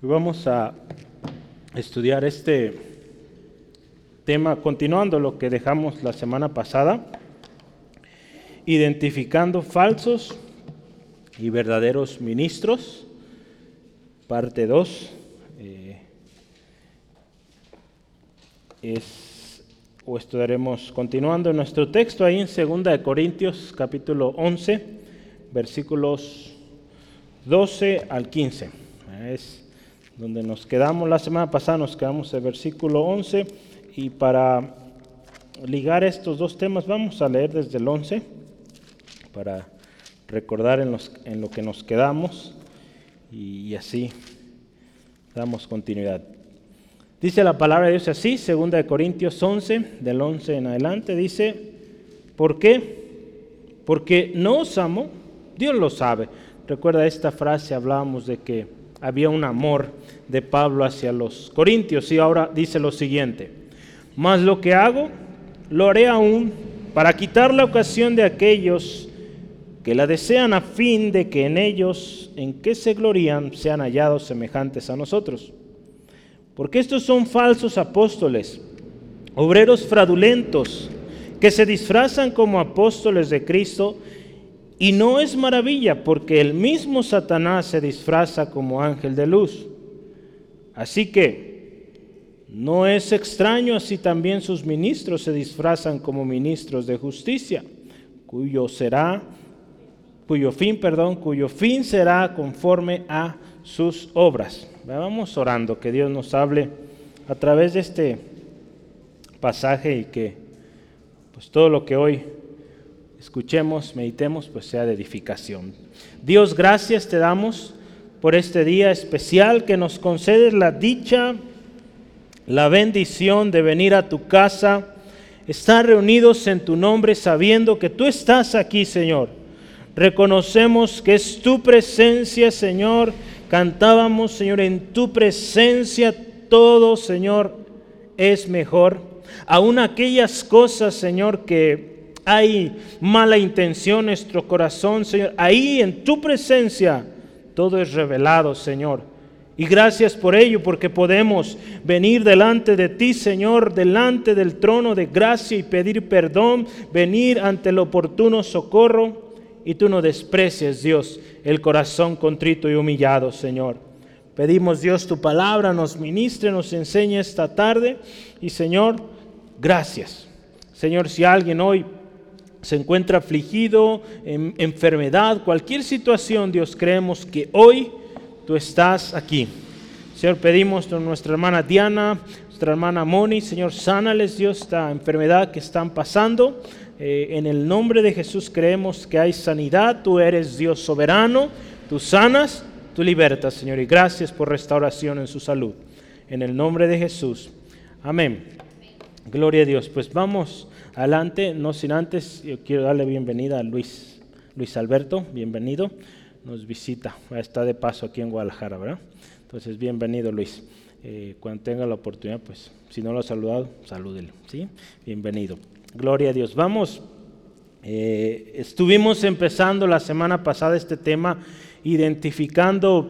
Vamos a estudiar este tema, continuando lo que dejamos la semana pasada, identificando falsos y verdaderos ministros, parte 2. Eh, o estudiaremos continuando nuestro texto ahí en 2 de Corintios capítulo 11, versículos 12 al 15. Es donde nos quedamos la semana pasada, nos quedamos en el versículo 11 y para ligar estos dos temas vamos a leer desde el 11 para recordar en, los, en lo que nos quedamos y, así damos continuidad. Dice la palabra de Dios así, 2 de Corintios 11, del 11 en adelante, dice, ¿por qué? Porque no os amo, Dios lo sabe. Recuerda esta frase, hablábamos de que había un amor de Pablo hacia los corintios y ahora dice lo siguiente, mas lo que hago, lo haré aún para quitar la ocasión de aquellos que la desean a fin de que en ellos, en que se glorían, sean hallados semejantes a nosotros. Porque estos son falsos apóstoles, obreros fraudulentos, que se disfrazan como apóstoles de Cristo, y no es maravilla porque el mismo Satanás se disfraza como ángel de luz. Así que no es extraño así también sus ministros se disfrazan como ministros de justicia, cuyo será cuyo fin, perdón, cuyo fin será conforme a sus obras. Vamos orando que Dios nos hable a través de este pasaje y que pues todo lo que hoy escuchemos, meditemos, pues sea de edificación. Dios, gracias te damos por este día especial que nos concedes la dicha, la bendición de venir a tu casa, estar reunidos en tu nombre sabiendo que tú estás aquí, Señor. Reconocemos que es tu presencia, Señor. Cantábamos, Señor, en tu presencia todo, Señor, es mejor. Aún aquellas cosas, Señor, que hay mala intención en nuestro corazón, Señor, ahí en tu presencia todo es revelado, Señor. Y gracias por ello, porque podemos venir delante de ti, Señor, delante del trono de gracia y pedir perdón, venir ante el oportuno socorro. Y tú no desprecies, Dios, el corazón contrito y humillado, Señor. Pedimos, Dios, tu palabra nos ministre, nos enseñe esta tarde. Y, Señor, gracias. Señor, si alguien hoy se encuentra afligido, en enfermedad, cualquier situación, Dios, creemos que hoy tú estás aquí. Señor, pedimos a nuestra hermana Diana, nuestra hermana Moni, Señor, sánales, Dios, esta enfermedad que están pasando. Eh, en el nombre de Jesús creemos que hay sanidad, tú eres Dios soberano, tú sanas, tú libertas, Señor, y gracias por restauración en su salud. En el nombre de Jesús. Amén. Gloria a Dios. Pues vamos adelante, no sin antes, yo quiero darle bienvenida a Luis, Luis Alberto, bienvenido, nos visita, está de paso aquí en Guadalajara, ¿verdad? Entonces, bienvenido Luis. Eh, cuando tenga la oportunidad, pues si no lo ha saludado, salúdele, ¿sí? Bienvenido. Gloria a Dios. Vamos, eh, estuvimos empezando la semana pasada este tema, identificando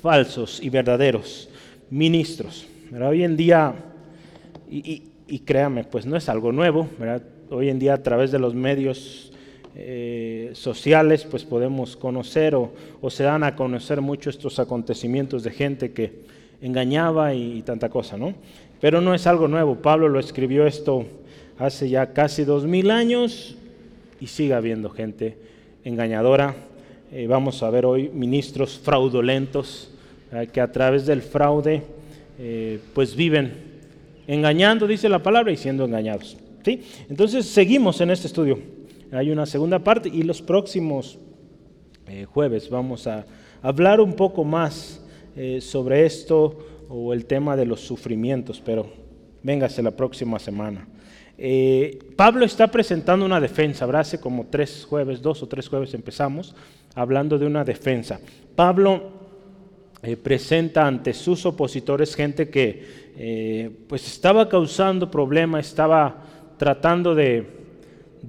falsos y verdaderos ministros. Pero hoy en día, y créame, pues no es algo nuevo, Hoy en día a través de los medios eh, sociales pues podemos conocer o, se dan a conocer mucho estos acontecimientos de gente que engañaba y, tanta cosa, ¿no? Pero no es algo nuevo, Pablo lo escribió esto hace ya casi dos mil años y sigue habiendo gente engañadora. Eh, vamos a ver hoy ministros fraudulentos que a través del fraude eh, pues viven engañando, dice la palabra, y siendo engañados. ¿sí? Entonces seguimos en este estudio. Hay una segunda parte y los próximos eh, jueves vamos a hablar un poco más eh, sobre esto o el tema de los sufrimientos, pero véngase la próxima semana. Eh, Pablo está presentando una defensa, ¿verdad? Hace como tres jueves, dos o tres jueves empezamos hablando de una defensa. Pablo presenta ante sus opositores gente que eh, pues estaba causando problemas, estaba tratando de,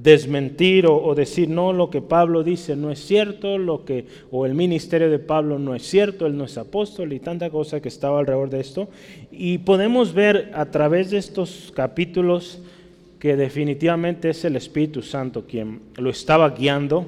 desmentir o, decir no, lo que Pablo dice no es cierto, lo que, o el ministerio de Pablo no es cierto, él no es apóstol y tanta cosa que estaba alrededor de esto. Y podemos ver a través de estos capítulos que definitivamente es el Espíritu Santo quien lo estaba guiando.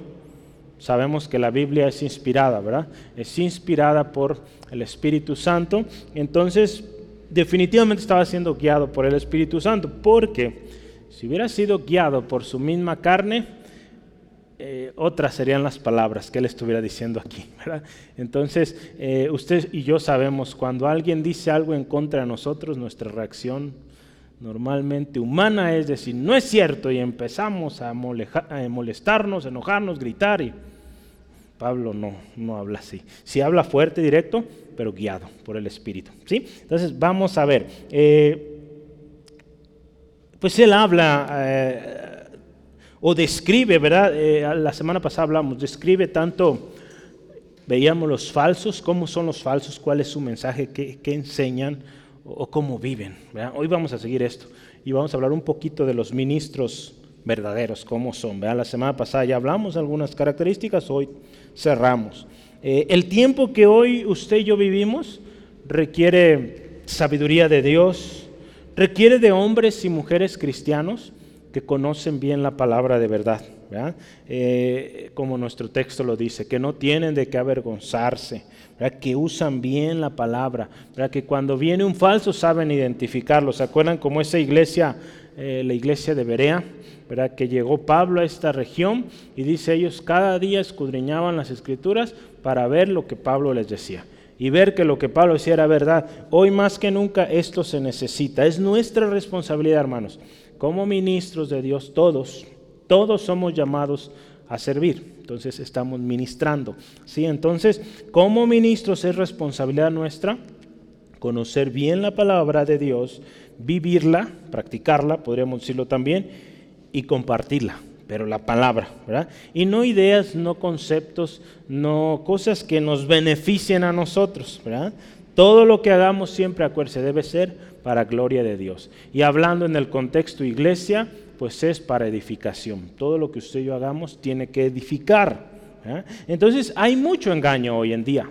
Sabemos que la Biblia es inspirada, ¿verdad? Es inspirada por el Espíritu Santo. Entonces, definitivamente estaba siendo guiado por el Espíritu Santo, porque si hubiera sido guiado por su misma carne, eh, otras serían las palabras que él estuviera diciendo aquí. Entonces, eh, usted y yo sabemos, cuando alguien dice algo en contra de nosotros, nuestra reacción normalmente humana es decir, no es cierto, y empezamos a, a molestarnos, enojarnos, gritar. Y Pablo no, no habla así. Si habla fuerte, directo, pero guiado por el Espíritu. ¿sí? Entonces, vamos a ver. Eh, pues él habla eh, o describe, ¿verdad? Eh, la semana pasada hablamos, describe tanto, veíamos los falsos, cómo son los falsos, cuál es su mensaje, qué, enseñan o, cómo viven. Hoy vamos a seguir esto y vamos a hablar un poquito de los ministros verdaderos, cómo son. ¿verdad? La semana pasada ya hablamos de algunas características, hoy cerramos. Eh, el tiempo que hoy usted y yo vivimos requiere sabiduría de Dios, requiere de hombres y mujeres cristianos que conocen bien la palabra de verdad, eh, como nuestro texto lo dice, que no tienen de qué avergonzarse, que usan bien la palabra, que cuando viene un falso saben identificarlo. ¿Se acuerdan como esa iglesia, eh, la iglesia de Berea? que llegó Pablo a esta región y dice ellos cada día escudriñaban las escrituras para ver lo que Pablo les decía y ver que lo que Pablo decía era verdad. Hoy más que nunca esto se necesita. Es nuestra responsabilidad, hermanos. Como ministros de Dios, todos, todos somos llamados a servir. Entonces estamos ministrando. ¿sí? Entonces, como ministros es responsabilidad nuestra conocer bien la palabra de Dios, vivirla, practicarla, podríamos decirlo también, y compartirla pero la palabra, ¿verdad? Y no ideas, no conceptos, no cosas que nos beneficien a nosotros, ¿verdad? Todo lo que hagamos siempre, acuérdese, debe ser para gloria de Dios. Y hablando en el contexto iglesia, pues es para edificación. Todo lo que usted y yo hagamos tiene que edificar. Entonces hay mucho engaño hoy en día.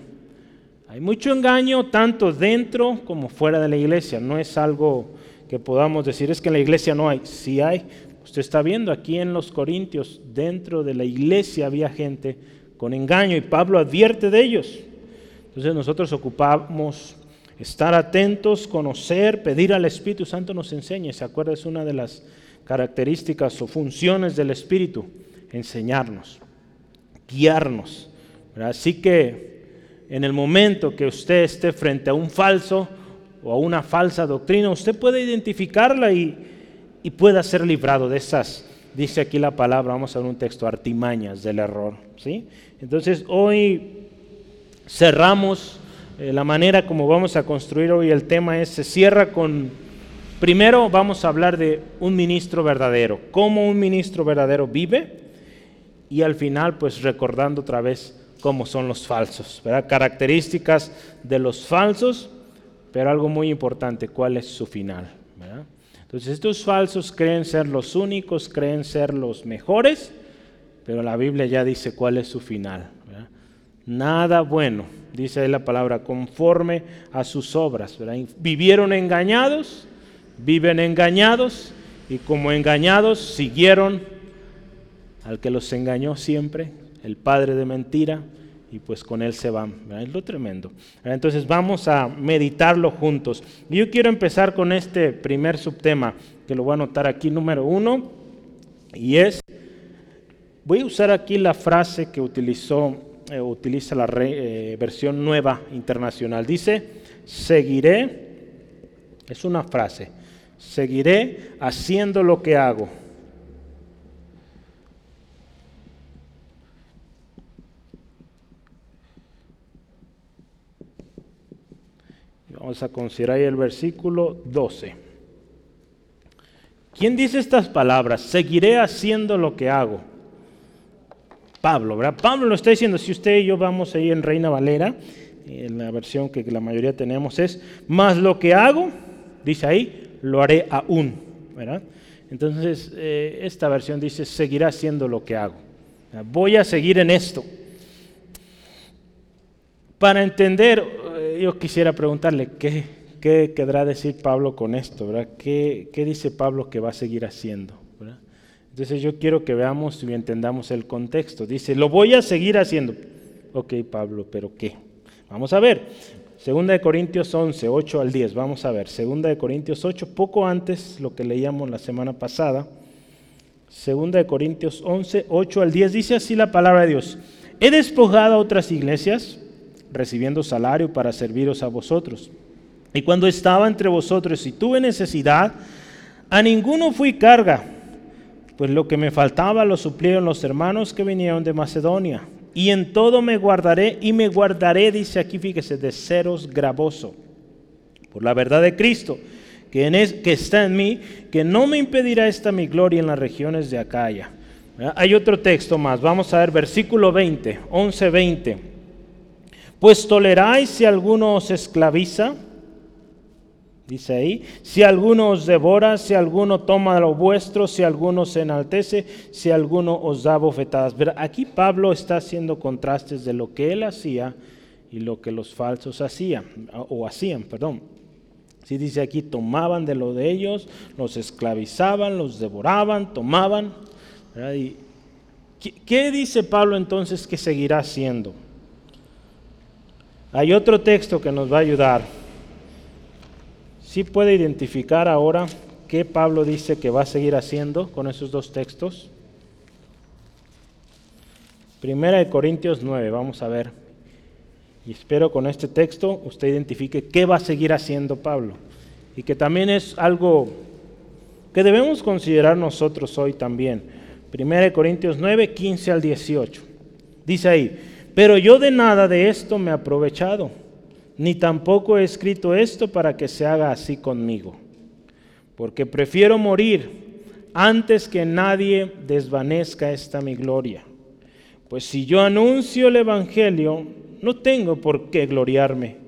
Hay mucho engaño tanto dentro como fuera de la iglesia. No es algo que podamos decir, es que en la iglesia no hay. Sí hay, Usted está viendo aquí en los Corintios, dentro de la iglesia había gente con engaño y Pablo advierte de ellos. Entonces nosotros ocupamos estar atentos, conocer, pedir al Espíritu Santo nos enseñe. ¿Se acuerda? Es una de las características o funciones del Espíritu, enseñarnos, guiarnos. Así que en el momento que usted esté frente a un falso o a una falsa doctrina, usted puede identificarla y y pueda ser librado de esas, dice aquí la palabra, vamos a ver un texto, artimañas del error. ¿sí? Entonces hoy cerramos eh, la manera como vamos a construir hoy el tema es, se cierra con, primero vamos a hablar de un ministro verdadero, cómo un ministro verdadero vive y al final pues recordando otra vez cómo son los falsos, ¿verdad? características de los falsos, pero algo muy importante, cuál es su final. Entonces estos falsos creen ser los únicos, creen ser los mejores, pero la Biblia ya dice cuál es su final. Nada bueno, dice ahí la palabra, conforme a sus obras. Vivieron engañados, viven engañados y como engañados siguieron al que los engañó siempre, el padre de mentira, y pues con él se van. Es lo tremendo. Entonces vamos a meditarlo juntos. Yo quiero empezar con este primer subtema, que lo voy a anotar aquí, número uno, y es, voy a usar aquí la frase que utilizó, eh, utiliza la eh, versión nueva internacional. Dice, seguiré, es una frase, seguiré haciendo lo que hago Vamos a considerar el versículo 12. ¿Quién dice estas palabras? Seguiré haciendo lo que hago. Pablo, ¿verdad? Pablo lo está diciendo, si usted y yo vamos ahí en Reina Valera, en la versión que la mayoría tenemos es, más lo que hago, dice ahí, lo haré aún, ¿verdad? Entonces, eh, esta versión dice, seguirá haciendo lo que hago. Voy a seguir en esto. Para entender, yo quisiera preguntarle, ¿qué, qué querrá decir Pablo con esto? ¿verdad? ¿Qué, ¿Qué, dice Pablo que va a seguir haciendo? Entonces yo quiero que veamos y entendamos el contexto. Dice, lo voy a seguir haciendo. Ok, Pablo, pero ¿qué? Vamos a ver. Segunda de Corintios 11, 8 al 10. Vamos a ver. Segunda de Corintios 8, poco antes lo que leíamos la semana pasada. Segunda de Corintios 11, 8 al 10. Dice así la palabra de Dios. He despojado a otras iglesias recibiendo salario para serviros a vosotros. Y cuando estaba entre vosotros y tuve necesidad, a ninguno fui carga, pues lo que me faltaba lo suplieron los hermanos que vinieron de Macedonia y en todo me guardaré y me guardaré, dice aquí, fíjese, de seros gravoso, por la verdad de Cristo, que, en es, que está en mí, que no me impedirá esta mi gloria en las regiones de Acaya. Hay otro texto más, vamos a ver versículo 20, 11, 20. Pues toleráis si alguno os esclaviza, Dice ahí, si alguno os devora, si alguno toma lo vuestro, si alguno se enaltece, si alguno os da bofetadas. Aquí Pablo está haciendo contrastes de lo que él hacía y lo que los falsos hacían, o hacían, perdón. Si dice aquí, tomaban de lo de ellos, los esclavizaban, los devoraban, tomaban. ¿qué, ¿Qué dice Pablo entonces que seguirá haciendo? Hay otro texto que nos va a ayudar ¿Sí puede identificar ahora qué Pablo dice que va a seguir haciendo con esos dos textos? Primera de Corintios 9, vamos a ver. Y espero con este texto usted identifique qué va a seguir haciendo Pablo. Y que también es algo que debemos considerar nosotros hoy también. Primera de Corintios 9, 15 al 18. Dice ahí, pero yo de nada de esto me he aprovechado ni tampoco he escrito esto para que se haga así conmigo, porque prefiero morir antes que nadie desvanezca esta mi gloria. Pues si yo anuncio el Evangelio, no tengo por qué gloriarme,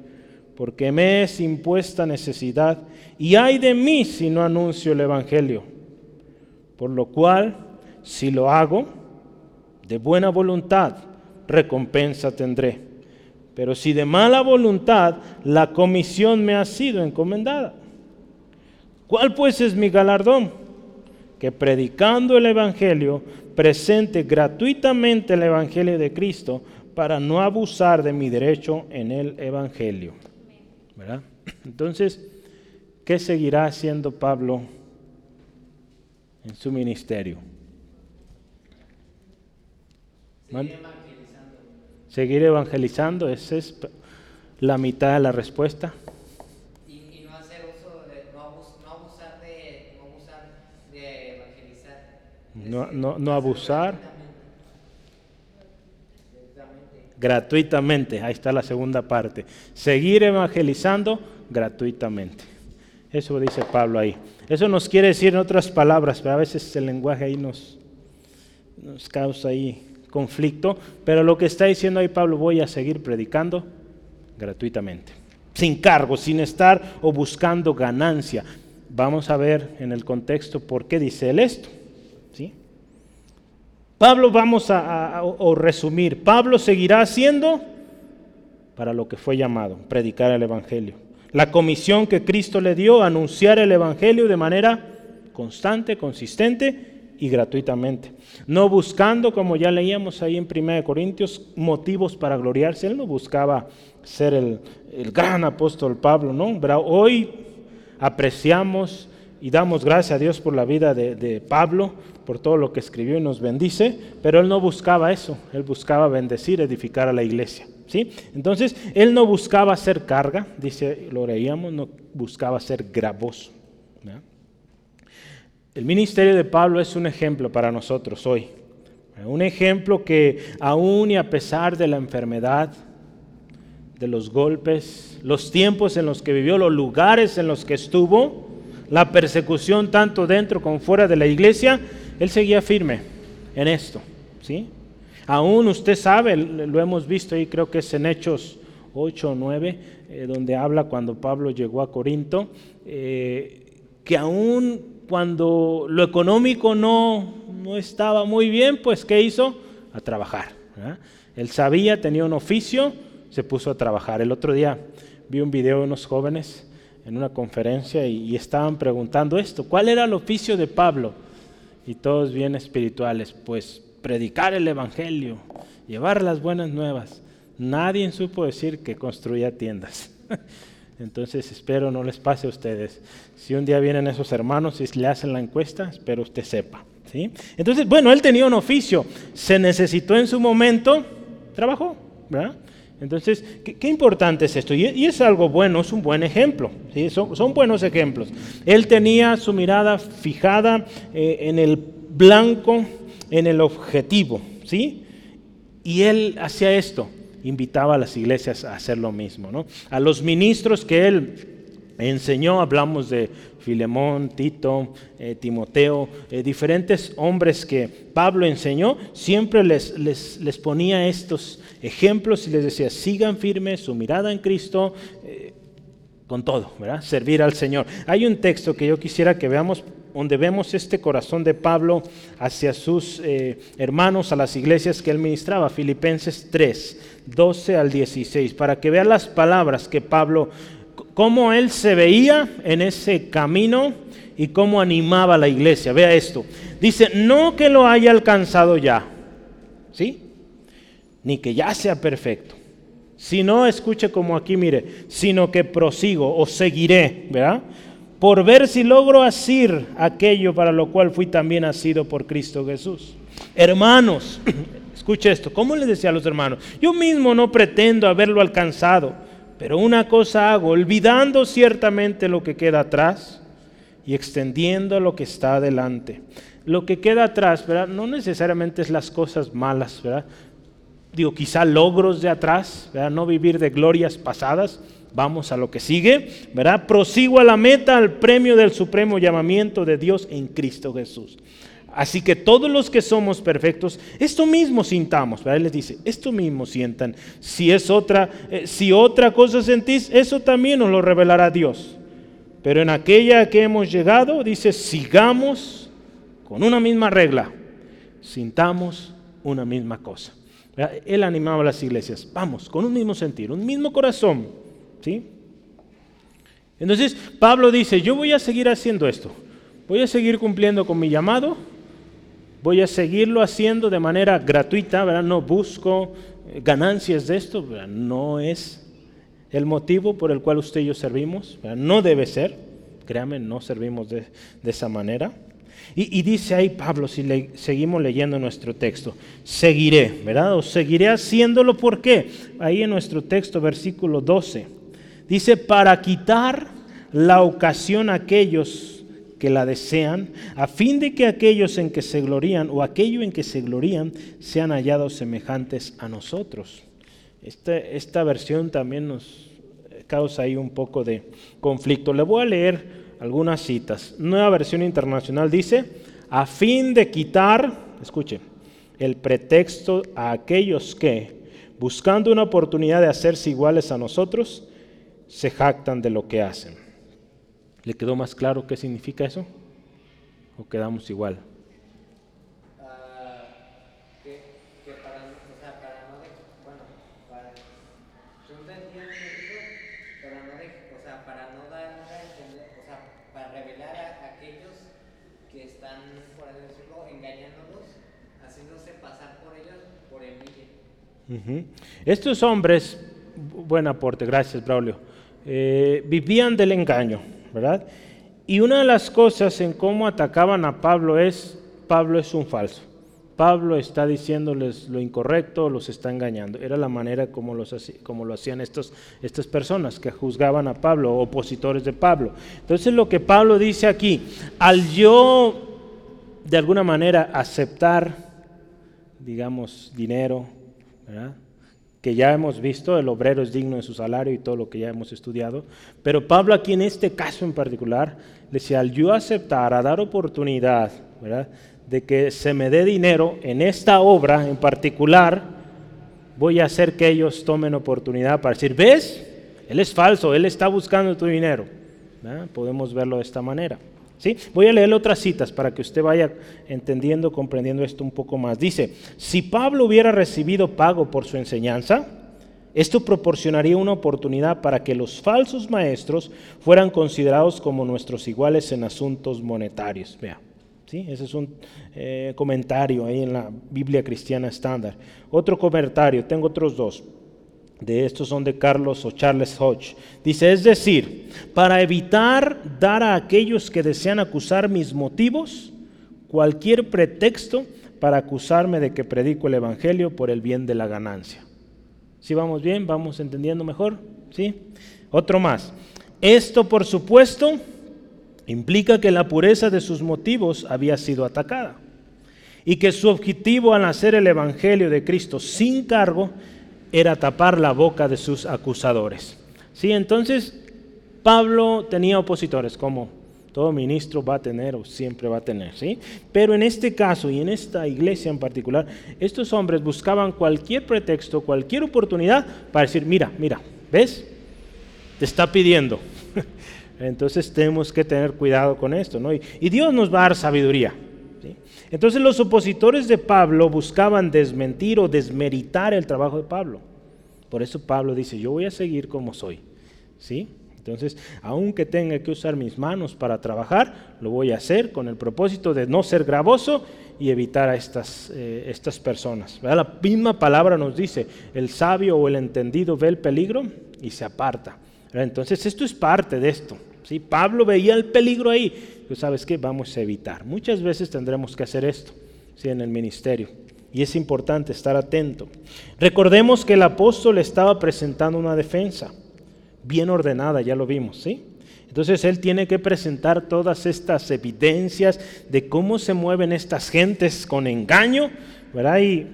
porque me es impuesta necesidad, y hay de mí si no anuncio el Evangelio. Por lo cual, si lo hago, de buena voluntad, recompensa tendré pero si de mala voluntad la comisión me ha sido encomendada. ¿Cuál pues es mi galardón? Que predicando el Evangelio, presente gratuitamente el Evangelio de Cristo para no abusar de mi derecho en el Evangelio. ¿Verdad? Entonces, ¿qué seguirá haciendo Pablo en su ministerio? Seguir evangelizando, esa es la mitad de la respuesta. Y, no hacer uso de, no, abusar de, no abusar de evangelizar. No, no, no abusar. Gratuitamente, ahí está la segunda parte. Seguir evangelizando gratuitamente. Eso dice Pablo ahí. Eso nos quiere decir en otras palabras, pero a veces el lenguaje ahí nos, nos causa ahí conflicto, pero lo que está diciendo ahí Pablo, voy a seguir predicando gratuitamente, sin cargo, sin estar o buscando ganancia. Vamos a ver en el contexto por qué dice él esto. ¿sí? Pablo, vamos a, resumir, Pablo seguirá haciendo para lo que fue llamado, predicar el Evangelio. La comisión que Cristo le dio, anunciar el Evangelio de manera constante, consistente y gratuitamente. No buscando, como ya leíamos ahí en 1 Corintios, motivos para gloriarse. Él no buscaba ser el, gran apóstol Pablo, ¿no? Hoy apreciamos y damos gracias a Dios por la vida de, de, Pablo, por todo lo que escribió y nos bendice, pero él no buscaba eso, él buscaba bendecir, edificar a la iglesia. ¿sí? Entonces, él no buscaba ser carga, dice, lo leíamos, no buscaba ser gravoso. El ministerio de Pablo es un ejemplo para nosotros hoy. Un ejemplo que aún y a pesar de la enfermedad, de los golpes, los tiempos en los que vivió, los lugares en los que estuvo, la persecución tanto dentro como fuera de la iglesia, él seguía firme en esto. ¿sí? Aún usted sabe, lo hemos visto ahí, creo que es en Hechos 8 o 9, eh, donde habla cuando Pablo llegó a Corinto, eh, que aún cuando lo económico no, no estaba muy bien, pues ¿qué hizo? A trabajar. Él sabía, tenía un oficio, se puso a trabajar. El otro día vi un video de unos jóvenes en una conferencia y, estaban preguntando esto, ¿cuál era el oficio de Pablo? Y todos bien espirituales, pues predicar el Evangelio, llevar las buenas nuevas. Nadie supo decir que construía tiendas. Entonces espero no les pase a ustedes. Si un día vienen esos hermanos y le hacen la encuesta, espero usted sepa. ¿sí? Entonces, bueno, él tenía un oficio, se necesitó en su momento, trabajó. ¿verdad? Entonces, ¿qué, importante es esto? Y, es algo bueno, es un buen ejemplo. Son, buenos ejemplos. Él tenía su mirada fijada eh, en el blanco, en el objetivo. ¿sí? Y él hacía esto invitaba a las iglesias a hacer lo mismo. ¿no? A los ministros que él enseñó, hablamos de Filemón, Tito, eh, Timoteo, eh, diferentes hombres que Pablo enseñó, siempre les, les, ponía estos ejemplos y les decía, sigan firmes su mirada en Cristo. Eh, con todo, ¿verdad? Servir al Señor. Hay un texto que yo quisiera que veamos donde vemos este corazón de Pablo hacia sus hermanos, a las iglesias que él ministraba, Filipenses 3, 12 al 16, para que vean las palabras que Pablo, cómo él se veía en ese camino y cómo animaba a la iglesia. Vea esto. Dice, no que lo haya alcanzado ya, ¿sí? Ni que ya sea perfecto. Si no, escuche como aquí, mire, sino que prosigo o seguiré, ¿verdad? Por ver si logro asir aquello para lo cual fui también asido por Cristo Jesús. Hermanos, Escuche esto, ¿cómo le decía a los hermanos? Yo mismo no pretendo haberlo alcanzado, pero una cosa hago, olvidando ciertamente lo que queda atrás y extendiendo lo que está adelante. Lo que queda atrás, ¿verdad? No necesariamente es las cosas malas, ¿verdad? Digo, quizá logros de atrás, ¿verdad? No vivir de glorias pasadas. Vamos a lo que sigue, ¿verdad? Prosigo a la meta, al premio del supremo llamamiento de Dios en Cristo Jesús. Así que todos los que somos perfectos, esto mismo sintamos. Él les dice, esto mismo sientan. Si es otra, eh, si otra cosa sentís, eso también nos lo revelará Dios. Pero en aquella que hemos llegado, dice, sigamos con una misma regla, sintamos una misma cosa. Él animaba a las iglesias, vamos, con un mismo sentir, un mismo corazón. ¿sí? Entonces Pablo dice, yo voy a seguir haciendo esto, voy a seguir cumpliendo con mi llamado, voy a seguirlo haciendo de manera gratuita, ¿verdad? No busco eh, ganancias de esto, no es el motivo por el cual usted y yo servimos, no debe ser, créame, no servimos de, esa manera. Y, dice ahí Pablo, si seguimos leyendo nuestro texto, seguiré, ¿verdad? O seguiré haciéndolo, ¿por qué? Ahí en nuestro texto, versículo 12, dice, para quitar la ocasión a aquellos que la desean, a fin de que aquellos en que se glorían o aquello en que se glorían sean hallados semejantes a nosotros. Este, esta versión también nos causa ahí un poco de conflicto. Le voy a leer algunas citas. Nueva versión internacional dice, a fin de quitar, escuchen, el pretexto a aquellos que, buscando una oportunidad de hacerse iguales a nosotros, se jactan de lo que hacen. ¿Le quedó más claro qué significa eso? ¿O quedamos igual? Uh, que, que para, o sea, para no de, bueno, para, ¿tú entiendes eso? Para no, de, o sea, para no dar a entender, o sea, para revelar a aquellos que están, por así decirlo, engañándolos, haciéndose pasar por ellos por envidia. Uh -huh. Estos hombres, buen aporte, gracias Braulio, eh, vivían del engaño ¿verdad? Y una de las cosas en cómo atacaban a Pablo es, Pablo es un falso. Pablo está diciéndoles lo incorrecto, los está engañando. Era la manera como, los, como lo hacían estos, estas personas que juzgaban a Pablo, opositores de Pablo. Entonces lo que Pablo dice aquí, al yo de alguna manera aceptar, digamos, dinero, ¿verdad? Que ya hemos visto, el obrero es digno de su salario y todo lo que ya hemos estudiado, pero Pablo aquí en este caso en particular, decía, al yo aceptar, a dar oportunidad, ¿verdad? de que se me dé dinero en esta obra en particular, voy a hacer que ellos tomen oportunidad para decir, ¿ves? Él es falso, él está buscando tu dinero. Podemos verlo de esta manera. ¿Sí? Voy a leer otras citas para que usted vaya entendiendo, comprendiendo esto un poco más. Dice, si Pablo hubiera recibido pago por su enseñanza, esto proporcionaría una oportunidad para que los falsos maestros fueran considerados como nuestros iguales en asuntos monetarios. Vea, ¿sí? ese es un eh, comentario ahí en la Biblia cristiana estándar. Otro comentario, tengo otros dos de estos son de Carlos o Charles Hodge. Dice, es decir, para evitar dar a aquellos que desean acusar mis motivos cualquier pretexto para acusarme de que predico el Evangelio por el bien de la ganancia. ¿Sí vamos bien? ¿Vamos entendiendo mejor? ¿Sí? Otro más. Esto, por supuesto, implica que la pureza de sus motivos había sido atacada y que su objetivo al hacer el Evangelio de Cristo sin cargo era tapar la boca de sus acusadores. Sí, entonces Pablo tenía opositores, como todo ministro va a tener o siempre va a tener, ¿sí? Pero en este caso y en esta iglesia en particular, estos hombres buscaban cualquier pretexto, cualquier oportunidad para decir, mira, mira, ¿ves? Te está pidiendo. Entonces tenemos que tener cuidado con esto, ¿no? Y, y Dios nos va a dar sabiduría. Entonces los opositores de Pablo buscaban desmentir o desmeritar el trabajo de Pablo. Por eso Pablo dice, yo voy a seguir como soy. ¿Sí? Entonces, aunque tenga que usar mis manos para trabajar, lo voy a hacer con el propósito de no ser gravoso y evitar a estas, eh, estas personas. La misma palabra nos dice, el sabio o el entendido ve el peligro y se aparta. Entonces, esto es parte de esto. ¿sí? Pablo veía el peligro ahí sabes qué, vamos a evitar. Muchas veces tendremos que hacer esto ¿sí? en el ministerio. Y es importante estar atento. Recordemos que el apóstol estaba presentando una defensa bien ordenada, ya lo vimos, ¿sí? Entonces él tiene que presentar todas estas evidencias de cómo se mueven estas gentes con engaño, ¿verdad? Y,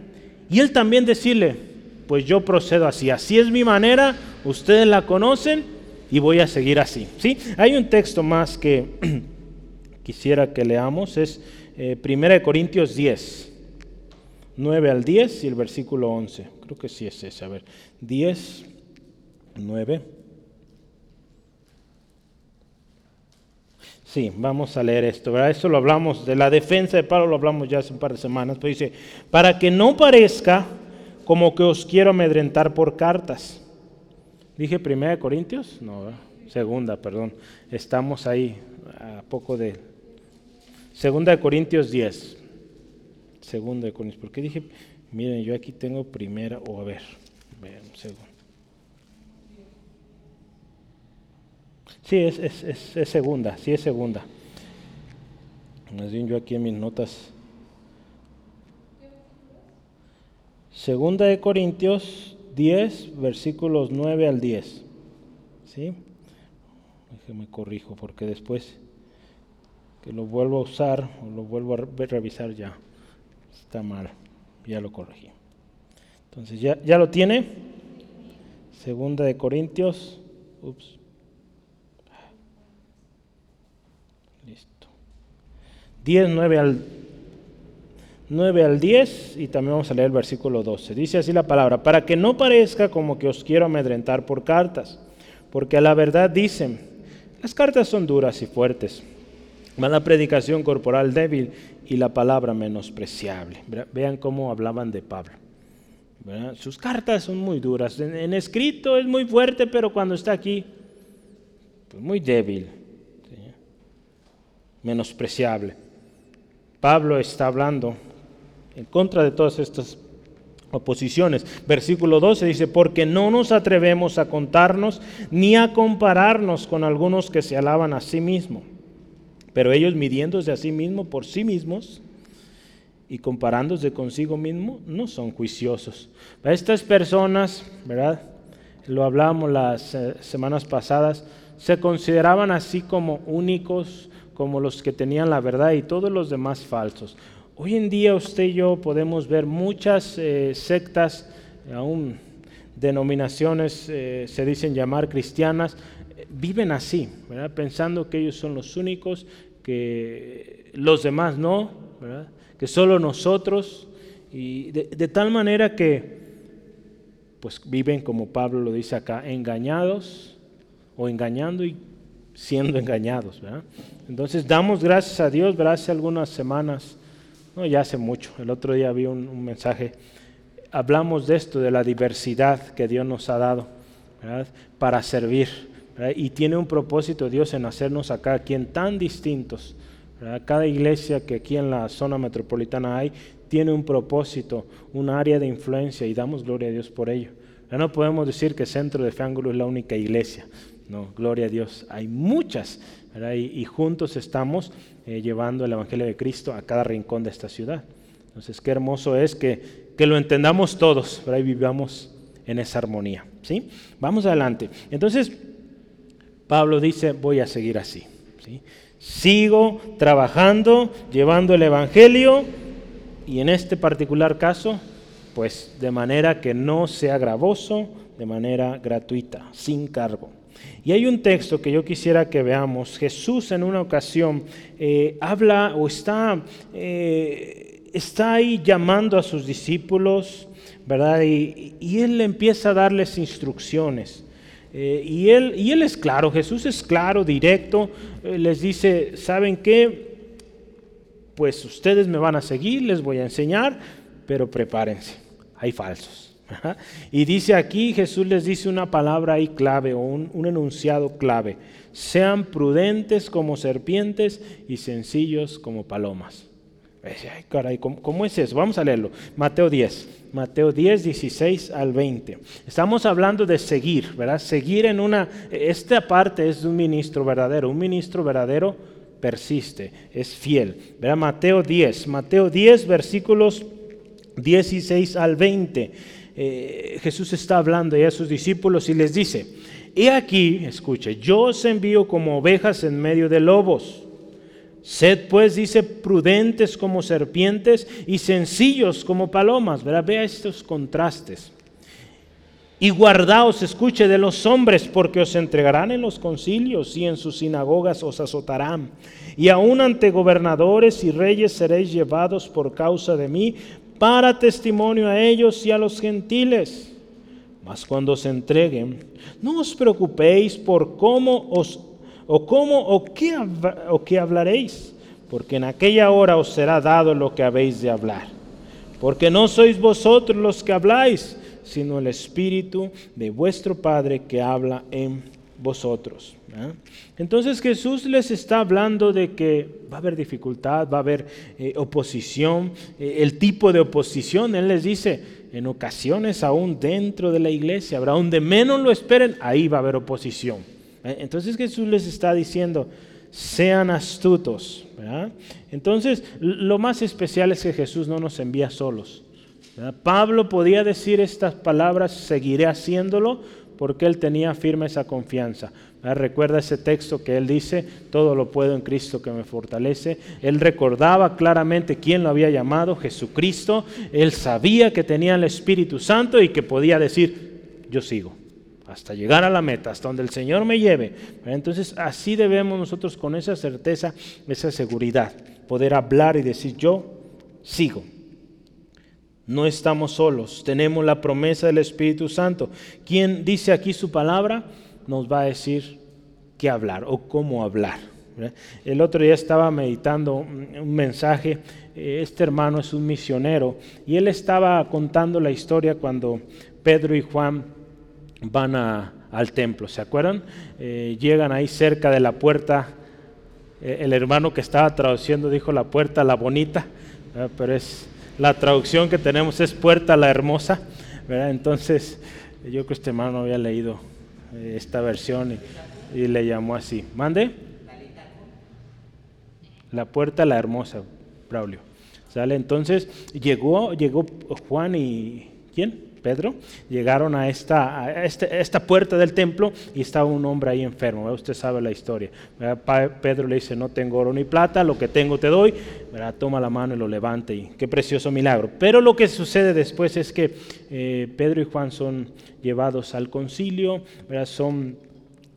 y él también decirle, pues yo procedo así, así es mi manera, ustedes la conocen y voy a seguir así, ¿sí? Hay un texto más que quisiera que leamos es eh, 1 Corintios 10, 9 al 10 y el versículo 11. Creo que sí es ese. A ver, 10, 9. Sí, vamos a leer esto. ¿verdad? Esto lo hablamos, de la defensa de Pablo lo hablamos ya hace un par de semanas, pero dice, para que no parezca como que os quiero amedrentar por cartas. ¿Dije primera de Corintios? No, segunda, perdón. Estamos ahí a poco de Segunda de Corintios 10. Segunda de Corintios. ¿Por qué dije? Miren, yo aquí tengo primera, o a ver, vean, segundo. Sí, es, es, es, segunda, sí es segunda. Más bien yo aquí en mis notas. Segunda de Corintios 10, versículos 9 al 10. ¿Sí? Déjeme corrijo porque después lo vuelvo a usar o lo vuelvo a revisar ya. Está mal, ya lo corregí. Entonces, ¿ya, ya lo tiene? Segunda de Corintios. Ups. Listo. 10, 9 al, 9 al 10 y también vamos a leer el versículo 12. Dice así la palabra, para que no parezca como que os quiero amedrentar por cartas, porque a la verdad dicen, las cartas son duras y fuertes la predicación corporal débil y la palabra menospreciable. Vean cómo hablaban de Pablo. Sus cartas son muy duras. En, escrito es muy fuerte, pero cuando está aquí, pues muy débil, menospreciable. Pablo está hablando en contra de todas estas oposiciones. Versículo 12 dice, porque no nos atrevemos a contarnos ni a compararnos con algunos que se alaban a sí mismos pero ellos midiéndose a sí mismos por sí mismos y comparándose consigo mismo, no son juiciosos. Estas personas, ¿verdad? Lo hablamos las eh, semanas pasadas, se consideraban así como únicos, como los que tenían la verdad y todos los demás falsos. Hoy en día usted y yo podemos ver muchas eh, sectas, aún denominaciones eh, se dicen llamar cristianas, viven así, ¿verdad? pensando que ellos son los únicos que los demás no, que solo nosotros, y de, tal manera que pues viven, como Pablo lo dice acá, engañados o engañando y siendo engañados. Entonces damos gracias a Dios, hace algunas semanas, no, ya hace mucho, el otro día vi un, mensaje, hablamos de esto, de la diversidad que Dios nos ha dado para servir. Y tiene un propósito Dios en hacernos acá, aquí en tan distintos. Cada iglesia que aquí en la zona metropolitana hay, tiene un propósito, un área de influencia y damos gloria a Dios por ello. No podemos decir que Centro de Fe es la única iglesia. No, gloria a Dios. Hay muchas, y, juntos estamos eh, llevando el Evangelio de Cristo a cada rincón de esta ciudad. Entonces, qué hermoso es que, que lo entendamos todos, y vivamos en esa armonía. ¿sí? Vamos adelante. Entonces, Pablo dice, voy a seguir así. ¿sí? Sigo trabajando, llevando el Evangelio, y en este particular caso, pues de manera que no sea gravoso, de manera gratuita, sin cargo. Y hay un texto que yo quisiera que veamos. Jesús en una ocasión eh, habla o está, eh, está ahí llamando a sus discípulos, ¿verdad? Y, él empieza a darles instrucciones. Eh, y, él, y él es claro, Jesús es claro, directo, les dice, ¿saben qué? Pues ustedes me van a seguir, les voy a enseñar, pero prepárense hay falsos. Y dice aquí, Jesús les dice una palabra ahí clave o un, enunciado clave. Sean prudentes como serpientes y sencillos como palomas. ¿Cómo, es eso? Vamos a leerlo. Mateo 10. Mateo 10, 16 al 20. Estamos hablando de seguir, ¿verdad? Seguir en una... Esta parte es de un ministro verdadero. Un ministro verdadero persiste, es fiel. ¿verdad? Mateo 10. Mateo 10, versículos 16 al 20, eh, Jesús está hablando a sus discípulos y les dice, he aquí, escuche, yo os envío como ovejas en medio de lobos. Sed pues, dice, prudentes como serpientes y sencillos como palomas. Vea estos contrastes. Y guardaos, escuche, de los hombres, porque os entregarán en los concilios y en sus sinagogas os azotarán. Y aun ante gobernadores y reyes seréis llevados por causa de mí para testimonio a ellos y a los gentiles. Mas cuando se entreguen, no os preocupéis por cómo os o cómo o qué, o qué hablaréis, porque en aquella hora os será dado lo que habéis de hablar. Porque no sois vosotros los que habláis, sino el Espíritu de vuestro Padre que habla en vosotros. Entonces Jesús les está hablando de que va a haber dificultad, va a haber eh, oposición, eh, el tipo de oposición, Él les dice, en ocasiones aún dentro de la iglesia, habrá donde menos lo esperen, ahí va a haber oposición. ¿Eh? Entonces Jesús les está diciendo, sean astutos. Entonces, lo más especial es que Jesús no nos envía solos. Pablo podía decir estas palabras, seguiré haciéndolo, porque él tenía firme esa confianza. Recuerda ese texto que él dice, todo lo puedo en Cristo que me fortalece. Él recordaba claramente quién lo había llamado, Jesucristo. Él sabía que tenía el Espíritu Santo y que podía decir, yo sigo, hasta llegar a la meta, hasta donde el Señor me lleve. Entonces así debemos nosotros con esa certeza, esa seguridad, poder hablar y decir, yo sigo. No estamos solos, tenemos la promesa del Espíritu Santo. Quien dice aquí su palabra nos va a decir qué hablar o cómo hablar. El otro día estaba meditando un mensaje, este hermano es un misionero y él estaba contando la historia cuando Pedro y Juan van al templo, ¿se acuerdan? Eh, llegan ahí cerca de la puerta, eh, el hermano que estaba traduciendo dijo la puerta la bonita, pero es la traducción que tenemos es puerta la hermosa. Entonces, yo creo que este hermano había leído eh, esta versión y, le llamó así. ¿Mande? La puerta la hermosa, Braulio. ¿Sale? Entonces, llegó, llegó Juan y... ¿Quién? Pedro, llegaron a esta, este, esta, puerta del templo y estaba un hombre ahí enfermo. Usted sabe la historia. Pedro le dice, no tengo oro ni plata, lo que tengo te doy. Toma la mano y lo levanta y qué precioso milagro. Pero lo que sucede después es que eh, Pedro y Juan son llevados al concilio, son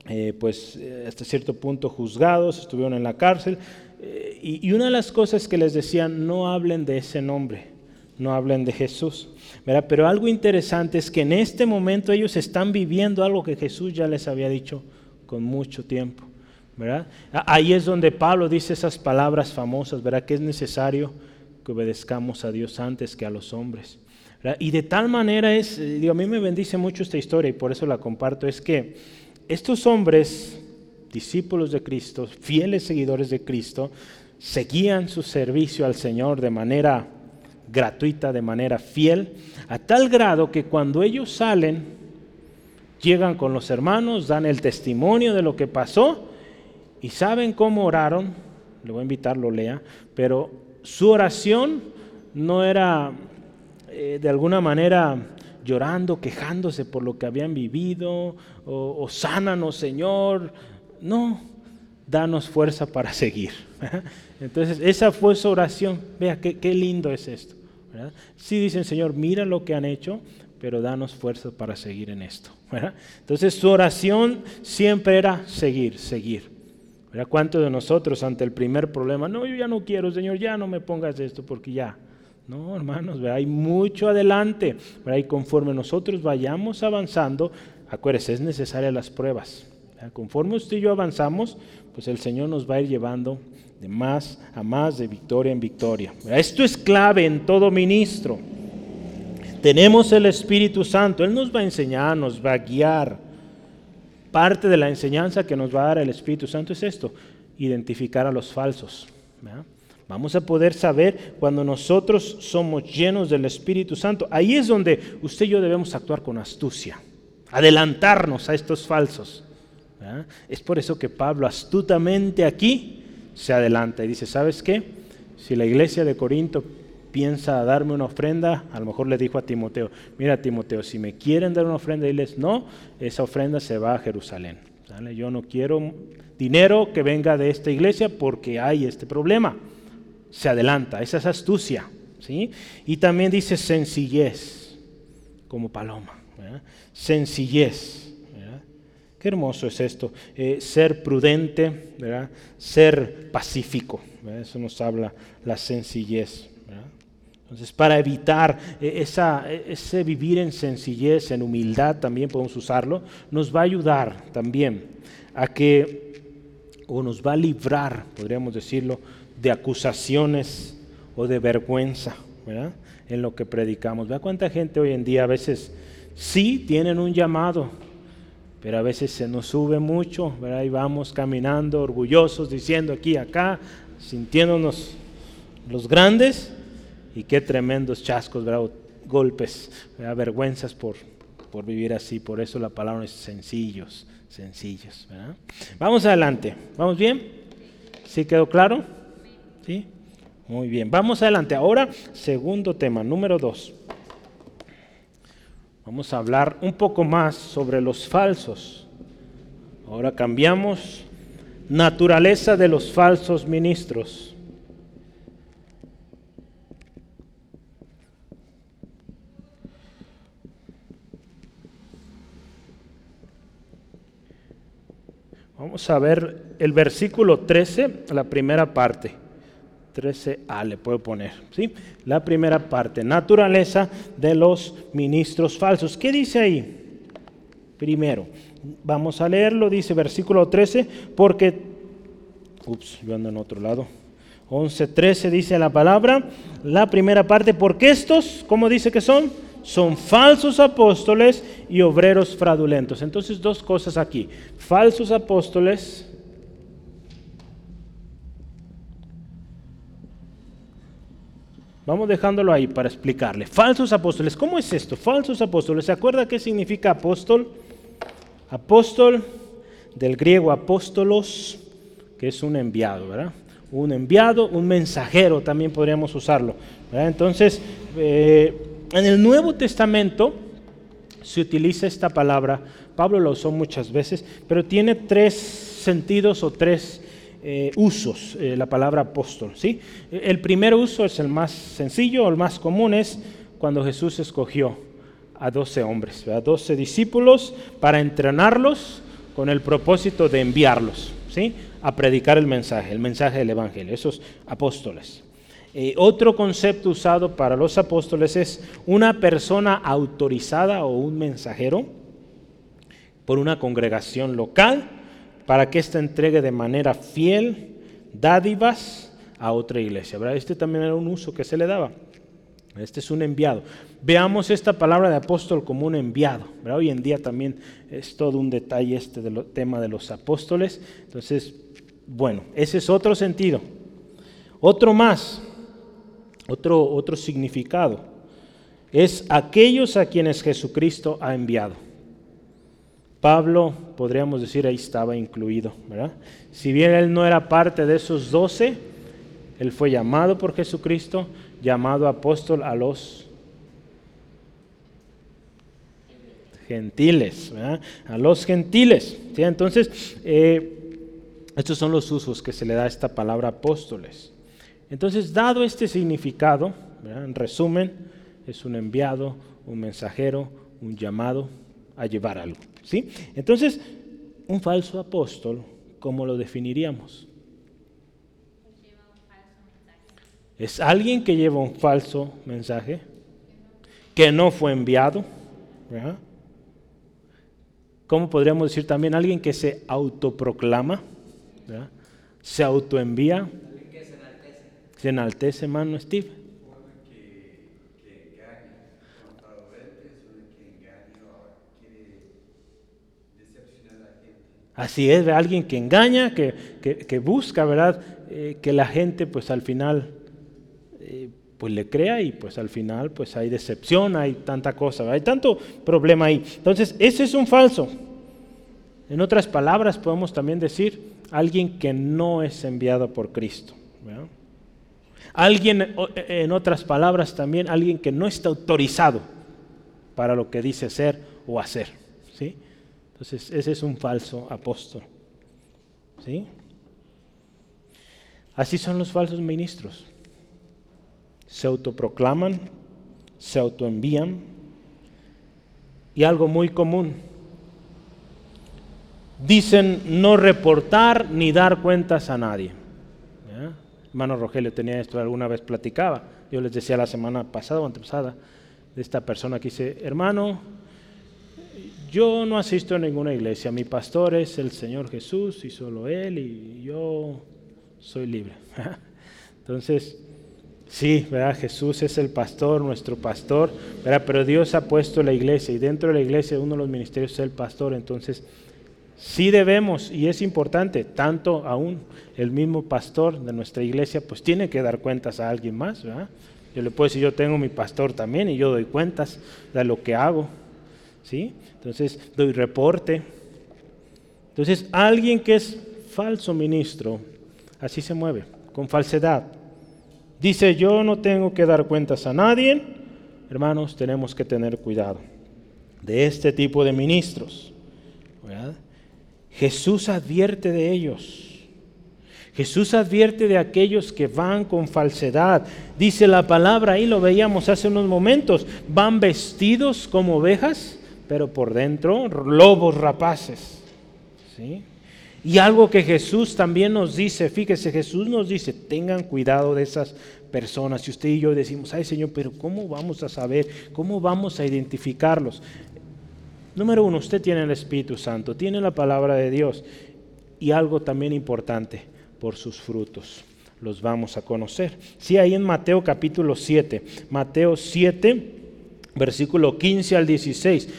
eh, pues eh, hasta cierto punto juzgados, estuvieron en la cárcel. y una de las cosas que les decían, no hablen de ese nombre, no hablen de Jesús. Pero algo interesante es que en este momento ellos están viviendo algo que Jesús ya les había dicho con mucho tiempo. ¿verdad? Ahí es donde Pablo dice esas palabras famosas, ¿verdad? Que es necesario que obedezcamos a Dios antes que a los hombres. Y de tal manera es, eh, digo, a mí me bendice mucho esta historia y por eso la comparto, es que estos hombres, discípulos de Cristo, fieles seguidores de Cristo, seguían su servicio al Señor de manera gratuita, de manera fiel, a tal grado que cuando ellos salen, llegan con los hermanos, dan el testimonio de lo que pasó y saben cómo oraron, le voy a invitar, lo lea, pero su oración no era eh, de alguna manera llorando, quejándose por lo que habían vivido, o, sánanos Señor, no, danos fuerza para seguir. Entonces, esa fue su oración. Vea, qué, qué lindo es esto. Sí dicen, Señor, mira lo que han hecho, pero danos fuerza para seguir en esto. Entonces, su oración siempre era seguir, seguir. ¿Cuántos de nosotros ante el primer problema, no, yo ya no quiero, Señor, ya no me pongas esto porque ya. No, hermanos, hay mucho adelante. Y conforme nosotros vayamos avanzando, acuérdense, es necesaria las pruebas. Conforme usted y yo avanzamos, pues el Señor nos va a ir llevando de más a más, de victoria en victoria. Esto es clave en todo ministro. Tenemos el Espíritu Santo, Él nos va a enseñar, nos va a guiar parte de la enseñanza que nos va a dar el Espíritu Santo es esto, identificar a los falsos. Vamos a poder saber cuando nosotros somos llenos del Espíritu Santo. Ahí es donde usted y yo debemos actuar con astucia, adelantarnos a estos falsos. Es por eso que Pablo astutamente aquí se adelanta y dice, ¿sabes qué? Si la iglesia de Corinto piensa darme una ofrenda, a lo mejor le dijo a Timoteo, mira Timoteo, si me quieren dar una ofrenda, diles, no, esa ofrenda se va a Jerusalén. Yo no quiero dinero que venga de esta iglesia porque hay este problema. Se adelanta, esa es astucia. ¿sí? Y también dice sencillez, como paloma. Sencillez. Qué hermoso es esto. Eh, ser prudente, ser pacífico. Eso nos habla la sencillez. Entonces, para evitar e, esa, e, ese vivir en sencillez, en humildad, también podemos usarlo, nos va a ayudar también a que, o nos va a librar, podríamos decirlo, de acusaciones o de vergüenza ¿verdad? en lo que predicamos. Vea cuánta gente hoy en día a veces sí tienen un llamado, pero a veces se nos sube mucho, ¿verdad? y vamos caminando orgullosos, diciendo aquí, acá, sintiéndonos los grandes y qué tremendos chascos, ¿verdad? golpes, vergüenzas por, por vivir así. Por eso la palabra es sencillos, sencillos. Vamos adelante. ¿Vamos bien? ¿Sí quedó claro? ¿Sí? Muy bien. Vamos adelante. Ahora, segundo tema, número dos. Vamos a hablar un poco más sobre los falsos. Ahora cambiamos naturaleza de los falsos ministros. Vamos a ver el versículo 13, la primera parte. 13a le puedo poner, ¿sí? La primera parte, naturaleza de los ministros falsos. ¿Qué dice ahí? Primero, vamos a leerlo, dice versículo 13, porque, ups, yo ando en otro lado. 11, 13 dice la palabra, la primera parte, porque estos, ¿cómo dice que son? son falsos apóstoles y obreros fraudulentos. Entonces, dos cosas aquí. Falsos apóstoles. Vamos dejándolo ahí para explicarle. Falsos apóstoles. ¿Cómo es esto? Falsos apóstoles. ¿Se acuerda qué significa apóstol? Apóstol, del griego apóstolos, que es un enviado, ¿verdad? Un enviado, un mensajero, también podríamos usarlo. Entonces, eh, en el Nuevo Testamento se utiliza esta palabra, Pablo la usó muchas veces, pero tiene tres sentidos o tres eh, usos eh, la palabra apóstol. ¿sí? El primer uso es el más sencillo, el más común, es cuando Jesús escogió a doce hombres, a doce discípulos, para entrenarlos con el propósito de enviarlos ¿sí? a predicar el mensaje, el mensaje del Evangelio, esos apóstoles. Eh, otro concepto usado para los apóstoles es una persona autorizada o un mensajero por una congregación local para que ésta entregue de manera fiel dádivas a otra iglesia. ¿verdad? Este también era un uso que se le daba. Este es un enviado. Veamos esta palabra de apóstol como un enviado. Hoy en día también es todo un detalle este del tema de los apóstoles. Entonces, bueno, ese es otro sentido. Otro más, otro, otro significado, es aquellos a quienes Jesucristo ha enviado. Pablo, podríamos decir, ahí estaba incluido. ¿verdad? Si bien él no era parte de esos doce, él fue llamado por Jesucristo, llamado apóstol a los gentiles, a los gentiles. Entonces, eh, estos son los usos que se le da a esta palabra apóstoles. Entonces, dado este significado, en resumen, es un enviado, un mensajero, un llamado a llevar algo. Entonces, un falso apóstol, ¿cómo lo definiríamos? Es alguien que lleva un falso mensaje, que no fue enviado. ¿Cómo podríamos decir también alguien que se autoproclama? Se autoenvía. Se enaltece, hermano Steve. Así es, alguien que engaña, que, busca, ¿verdad? Eh, que la gente pues al final eh, pues le crea y pues al final pues hay decepción, hay tanta cosa, hay tanto problema ahí. Entonces, ese es un falso. En otras palabras, podemos también decir alguien que no es enviado por Cristo. Alguien, en otras palabras también, alguien que no está autorizado para lo que dice ser o hacer. ¿sí? Entonces, ese es un falso apóstol. ¿sí? Así son los falsos ministros se autoproclaman, se autoenvían y algo muy común. Dicen no reportar ni dar cuentas a nadie. Hermano Rogelio tenía esto, alguna vez platicaba. Yo les decía la semana pasada o antepasada de esta persona que dice, hermano, yo no asisto a ninguna iglesia, mi pastor es el Señor Jesús y solo Él y yo soy libre. Entonces, Sí, ¿verdad? Jesús es el pastor, nuestro pastor, ¿verdad? pero Dios ha puesto la iglesia y dentro de la iglesia uno de los ministerios es el pastor. Entonces, sí debemos, y es importante, tanto aún el mismo pastor de nuestra iglesia, pues tiene que dar cuentas a alguien más. ¿verdad? Yo le puedo decir, yo tengo mi pastor también y yo doy cuentas de lo que hago. ¿Sí? Entonces, doy reporte. Entonces, alguien que es falso ministro, así se mueve, con falsedad Dice, yo no tengo que dar cuentas a nadie. Hermanos, tenemos que tener cuidado de este tipo de ministros. Jesús advierte de ellos. Jesús advierte de aquellos que van con falsedad. Dice la palabra, ahí lo veíamos hace unos momentos, van vestidos como ovejas, pero por dentro lobos rapaces. ¿Sí? Y algo que Jesús también nos dice, fíjese, Jesús nos dice, tengan cuidado de esas personas. Y usted y yo decimos, ay Señor, pero ¿cómo vamos a saber? ¿Cómo vamos a identificarlos? Número uno, usted tiene el Espíritu Santo, tiene la palabra de Dios. Y algo también importante, por sus frutos los vamos a conocer. Sí, ahí en Mateo capítulo 7, Mateo 7, versículo 15 al 16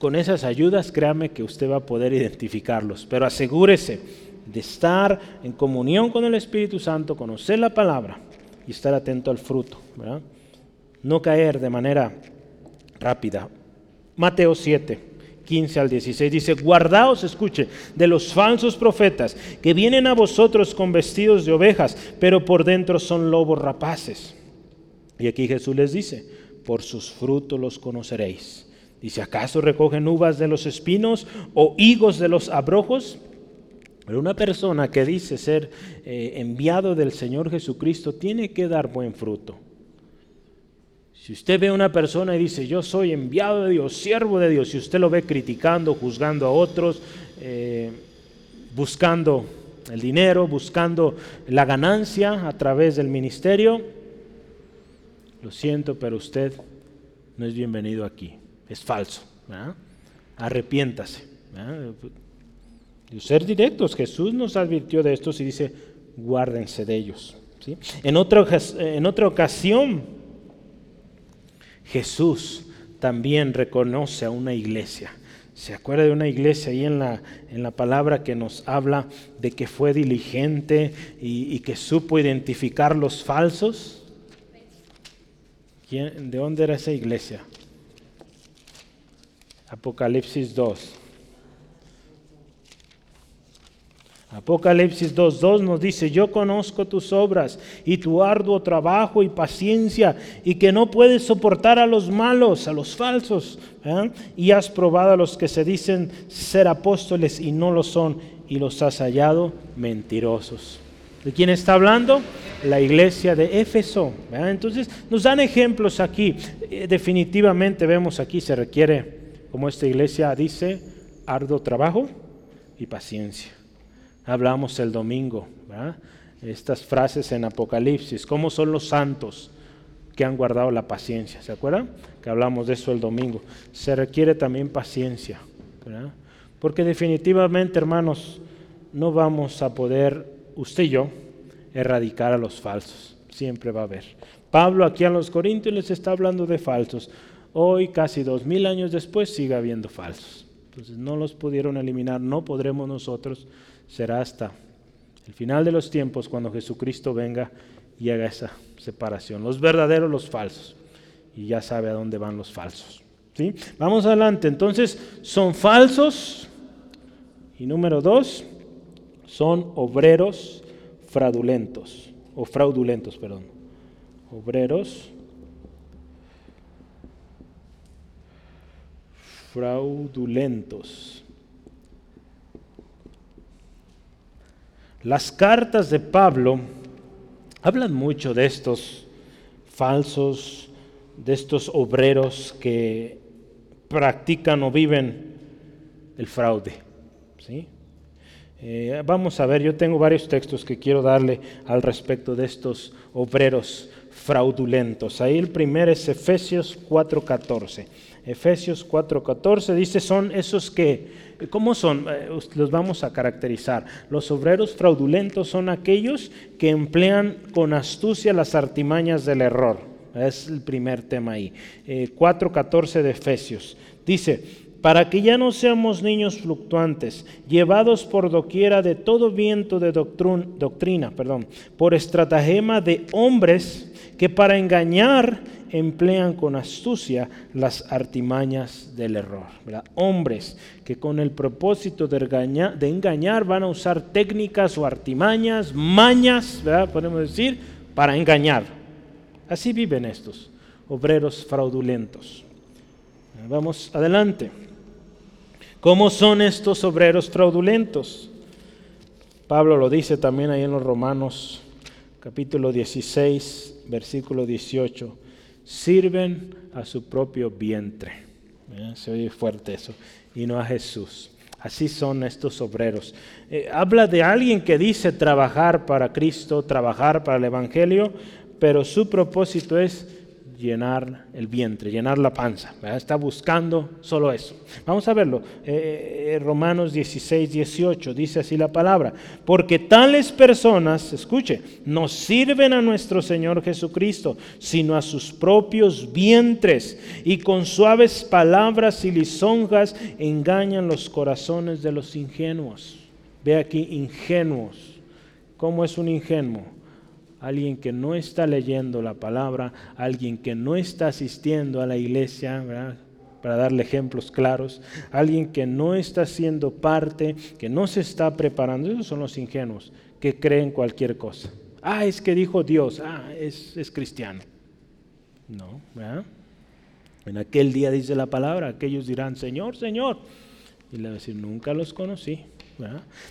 con esas ayudas, créame que usted va a poder identificarlos, pero asegúrese de estar en comunión con el Espíritu Santo, conocer la palabra y estar atento al fruto, No caer de manera rápida. Mateo 7, 15 al 16 dice, guardaos, escuche, de los falsos profetas que vienen a vosotros con vestidos de ovejas, pero por dentro son lobos rapaces. Y aquí Jesús les dice, por sus frutos los conoceréis. Dice, ¿acaso recogen uvas de los espinos o higos de los abrojos? Pero una persona que dice ser eh, enviado del Señor Jesucristo tiene que dar buen fruto. Si usted ve a una persona y dice, yo soy enviado de Dios, siervo de Dios, si usted lo ve criticando, juzgando a otros, eh, buscando el dinero, buscando la ganancia a través del ministerio, lo siento, pero usted no es bienvenido aquí es falso. Arrepiéntase. Y ser directos, Jesús nos advirtió de estos y dice, guárdense de ellos. En, otra, en otra ocasión, Jesús también reconoce a una iglesia. ¿Se acuerda de una iglesia ahí en la, en la palabra que nos habla de que fue diligente y, que supo identificar los falsos? ¿De dónde era esa iglesia? Apocalipsis 2. Apocalipsis 2.2 nos dice, yo conozco tus obras y tu arduo trabajo y paciencia y que no puedes soportar a los malos, a los falsos, y has probado a los que se dicen ser apóstoles y no lo son y los has hallado mentirosos. ¿De quién está hablando? La iglesia de Éfeso. Entonces nos dan ejemplos aquí. Eh, definitivamente vemos aquí se requiere, como esta iglesia dice, arduo trabajo y paciencia hablamos el domingo, estas frases en Apocalipsis, cómo son los santos que han guardado la paciencia, ¿se acuerdan? Que hablamos de eso el domingo. Se requiere también paciencia, porque definitivamente, hermanos, no vamos a poder, usted y yo, erradicar a los falsos, siempre va a haber. Pablo aquí a los Corintios les está hablando de falsos. Hoy, casi dos mil años después, sigue habiendo falsos. Entonces no los pudieron eliminar, no podremos nosotros será hasta el final de los tiempos cuando Jesucristo venga y haga esa separación. Los verdaderos, los falsos. Y ya sabe a dónde van los falsos. ¿sí? Vamos adelante. Entonces, son falsos. Y número dos, son obreros fraudulentos. O fraudulentos, perdón. Obreros fraudulentos. Las cartas de Pablo hablan mucho de estos falsos, de estos obreros que practican o viven el fraude. ¿sí? Eh, vamos a ver, yo tengo varios textos que quiero darle al respecto de estos obreros fraudulentos. Ahí el primero es Efesios 4:14. Efesios 4:14 dice, son esos que ¿Cómo son? Eh, los vamos a caracterizar. Los obreros fraudulentos son aquellos que emplean con astucia las artimañas del error. Es el primer tema ahí. 4.14 eh, de Efesios. Dice, para que ya no seamos niños fluctuantes, llevados por doquiera de todo viento de doctrina, perdón, por estratagema de hombres que para engañar emplean con astucia las artimañas del error. Hombres que con el propósito de engañar, van a usar técnicas o artimañas, mañas, podemos decir, para engañar. Así viven estos obreros fraudulentos. Vamos adelante. ¿Cómo son estos obreros fraudulentos? Pablo lo dice también ahí en los Romanos capítulo 16, versículo 18 sirven a su propio vientre. ¿Eh? Se oye fuerte eso. Y no a Jesús. Así son estos obreros. Eh, habla de alguien que dice trabajar para Cristo, trabajar para el Evangelio, pero su propósito es llenar el vientre, llenar la panza. Está buscando solo eso. Vamos a verlo. Eh, eh, Romanos 16, 18 dice así la palabra. Porque tales personas, escuche, no sirven a nuestro Señor Jesucristo, sino a sus propios vientres. Y con suaves palabras y lisonjas engañan los corazones de los ingenuos. Ve aquí, ingenuos. ¿Cómo es un ingenuo? Alguien que no está leyendo la palabra, alguien que no está asistiendo a la iglesia, para darle ejemplos claros, alguien que no está siendo parte, que no se está preparando, esos son los ingenuos, que creen cualquier cosa. Ah, es que dijo Dios, ah, es, es cristiano. No, ¿verdad? En aquel día dice la palabra, aquellos dirán, Señor, Señor. Y le va a decir, nunca los conocí.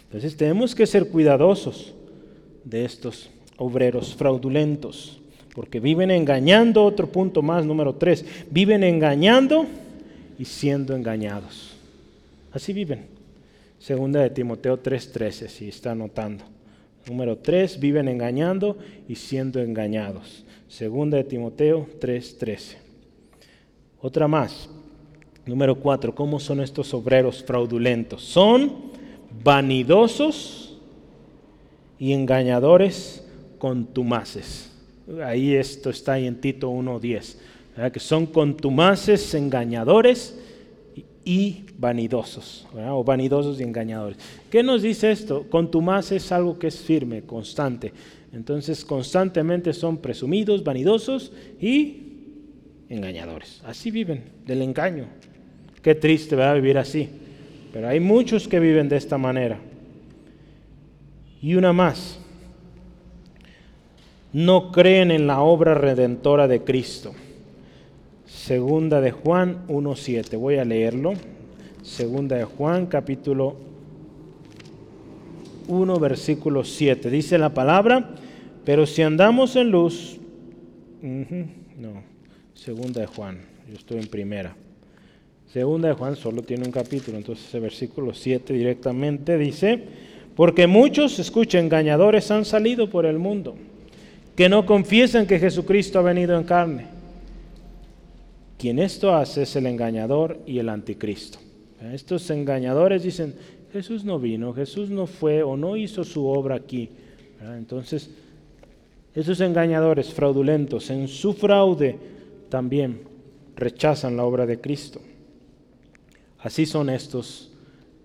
Entonces tenemos que ser cuidadosos de estos obreros fraudulentos, porque viven engañando, otro punto más, número tres, viven engañando y siendo engañados. Así viven. Segunda de Timoteo 3:13, si está anotando. Número tres, viven engañando y siendo engañados. Segunda de Timoteo 3:13. Otra más. Número cuatro, ¿cómo son estos obreros fraudulentos? Son vanidosos y engañadores contumaces. Ahí esto está en Tito 1.10, que son contumaces, engañadores y vanidosos, o vanidosos y engañadores. ¿Qué nos dice esto? Contumaz es algo que es firme, constante. Entonces constantemente son presumidos, vanidosos y engañadores. Así viven, del engaño. Qué triste a vivir así. Pero hay muchos que viven de esta manera. Y una más. No creen en la obra redentora de Cristo. Segunda de Juan 1.7. Voy a leerlo. Segunda de Juan capítulo 1 versículo 7. Dice la palabra, pero si andamos en luz, no, segunda de Juan, yo estoy en primera. Segunda de Juan solo tiene un capítulo, entonces el versículo 7 directamente dice, porque muchos, escucha, engañadores han salido por el mundo, que no confiesan que Jesucristo ha venido en carne. Quien esto hace es el engañador y el anticristo. Estos engañadores dicen, Jesús no vino, Jesús no fue o no hizo su obra aquí. Entonces, esos engañadores fraudulentos en su fraude también rechazan la obra de Cristo. Así son estos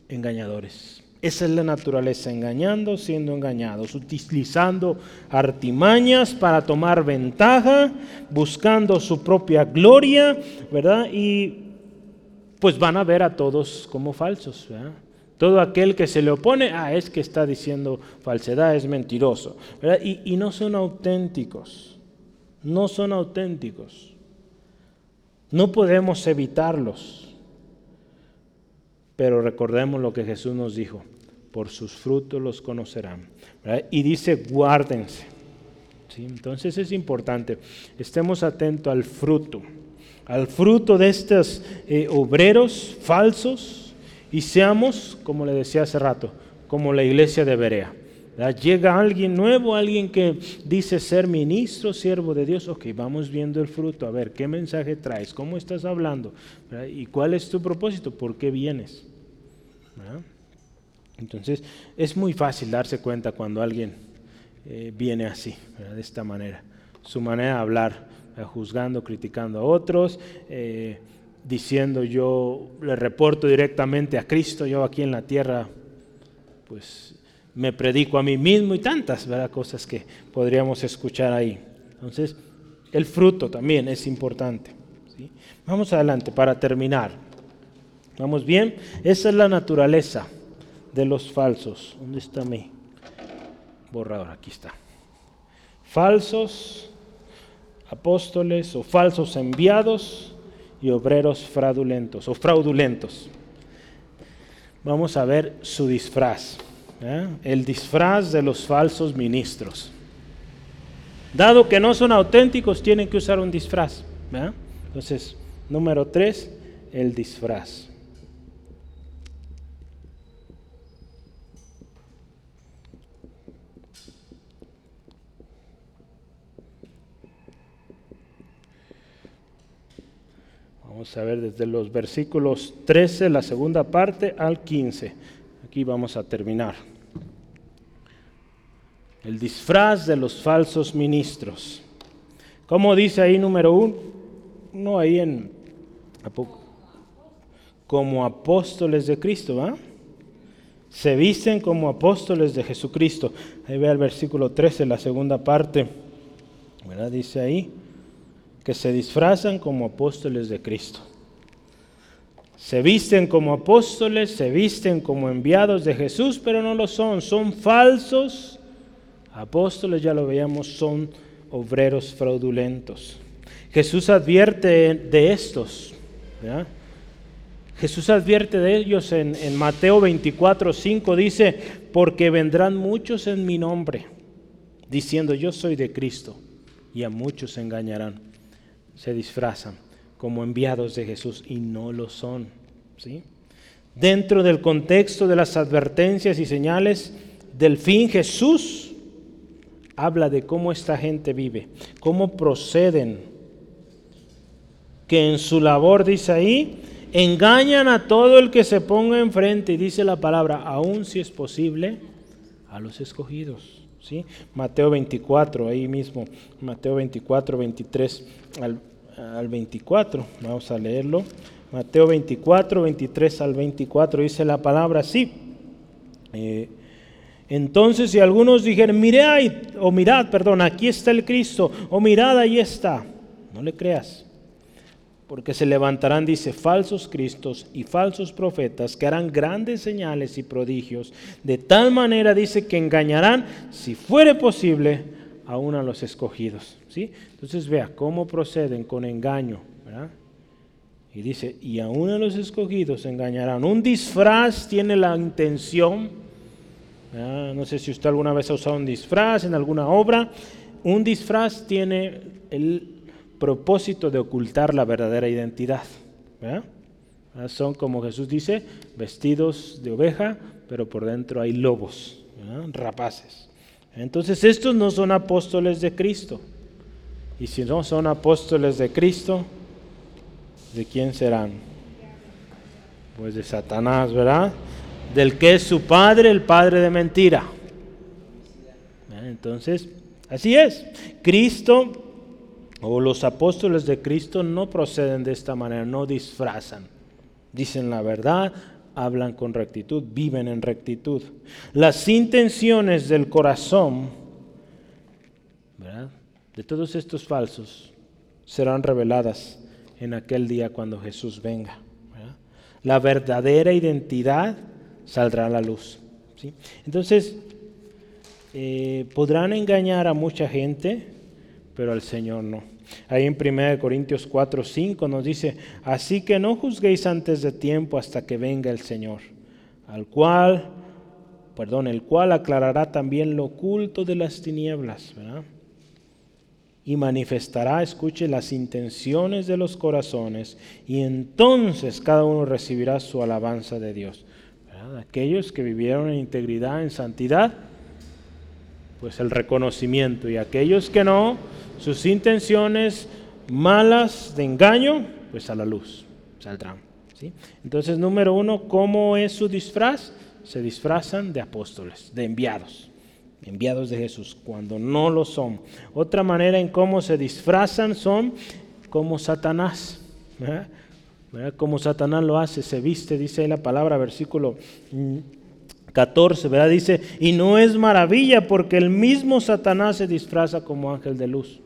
engañadores. Esa es la naturaleza, engañando, siendo engañados, utilizando artimañas para tomar ventaja, buscando su propia gloria, ¿verdad? Y pues van a ver a todos como falsos. ¿verdad? Todo aquel que se le opone, ah, es que está diciendo falsedad, es mentiroso. ¿verdad? Y, y no son auténticos, no son auténticos. No podemos evitarlos. Pero recordemos lo que Jesús nos dijo, por sus frutos los conocerán. Y dice, guárdense. ¿Sí? Entonces es importante, estemos atentos al fruto, al fruto de estos eh, obreros falsos y seamos, como le decía hace rato, como la iglesia de Berea. Llega alguien nuevo, alguien que dice ser ministro, siervo de Dios. Ok, vamos viendo el fruto. A ver, ¿qué mensaje traes? ¿Cómo estás hablando? ¿Y cuál es tu propósito? ¿Por qué vienes? Entonces, es muy fácil darse cuenta cuando alguien eh, viene así, de esta manera. Su manera de hablar, juzgando, criticando a otros, eh, diciendo yo le reporto directamente a Cristo, yo aquí en la tierra, pues me predico a mí mismo y tantas cosas que podríamos escuchar ahí. Entonces, el fruto también es importante. Vamos adelante para terminar. ¿Vamos bien? Esa es la naturaleza de los falsos. ¿Dónde está mi borrador? Aquí está. Falsos apóstoles o falsos enviados y obreros fraudulentos o fraudulentos. Vamos a ver su disfraz. ¿eh? el disfraz de los falsos ministros. Dado que no son auténticos, tienen que usar un disfraz. Entonces, número tres, el disfraz. Vamos a ver desde los versículos 13, la segunda parte, al 15. Aquí vamos a terminar. El disfraz de los falsos ministros. ¿Cómo dice ahí número uno? No, ahí en... Como apóstoles de Cristo, ¿va? Se visten como apóstoles de Jesucristo. Ahí ve el versículo 13, la segunda parte. ¿Verdad? Dice ahí que se disfrazan como apóstoles de Cristo. Se visten como apóstoles, se visten como enviados de Jesús, pero no lo son, son falsos apóstoles, ya lo veíamos, son obreros fraudulentos. Jesús advierte de estos. Jesús advierte de ellos en, en Mateo 24, 5, dice, porque vendrán muchos en mi nombre, diciendo yo soy de Cristo, y a muchos engañarán. Se disfrazan como enviados de Jesús y no lo son. ¿sí? Dentro del contexto de las advertencias y señales del fin, Jesús habla de cómo esta gente vive, cómo proceden, que en su labor, dice ahí, engañan a todo el que se ponga enfrente, y dice la palabra, aún si es posible, a los escogidos. ¿Sí? Mateo 24, ahí mismo, Mateo 24, 23 al, al 24, vamos a leerlo. Mateo 24, 23 al 24 dice la palabra así. Eh, entonces, si algunos dijeran, mirad, o mirad, perdón, aquí está el Cristo, o mirad, ahí está, no le creas. Porque se levantarán, dice, falsos cristos y falsos profetas que harán grandes señales y prodigios. De tal manera, dice, que engañarán, si fuere posible, aún a los escogidos. ¿sí? Entonces, vea cómo proceden con engaño. Y dice, y aún a los escogidos engañarán. Un disfraz tiene la intención, no sé si usted alguna vez ha usado un disfraz en alguna obra, un disfraz tiene el propósito de ocultar la verdadera identidad. Son, como Jesús dice, vestidos de oveja, pero por dentro hay lobos, rapaces. Entonces estos no son apóstoles de Cristo. Y si no son apóstoles de Cristo, ¿de quién serán? Pues de Satanás, ¿verdad? Del que es su padre, el padre de mentira. Entonces, así es. Cristo o los apóstoles de Cristo no proceden de esta manera, no disfrazan. Dicen la verdad, hablan con rectitud, viven en rectitud. Las intenciones del corazón de todos estos falsos serán reveladas en aquel día cuando Jesús venga. La verdadera identidad saldrá a la luz. Entonces, eh, podrán engañar a mucha gente, pero al Señor no. Ahí en 1 Corintios 4, 5 nos dice, así que no juzguéis antes de tiempo hasta que venga el Señor, al cual, perdón, el cual aclarará también lo oculto de las tinieblas, y manifestará, escuche, las intenciones de los corazones y entonces cada uno recibirá su alabanza de Dios. Aquellos que vivieron en integridad, en santidad, pues el reconocimiento y aquellos que no, sus intenciones malas de engaño, pues a la luz saldrán. Entonces, número uno, ¿cómo es su disfraz? Se disfrazan de apóstoles, de enviados enviados de Jesús, cuando no lo son. Otra manera en cómo se disfrazan son como Satanás. Como Satanás lo hace, se viste, dice ahí la palabra, versículo 14, ¿verdad? Dice, y no es maravilla porque el mismo Satanás se disfraza como ángel de luz.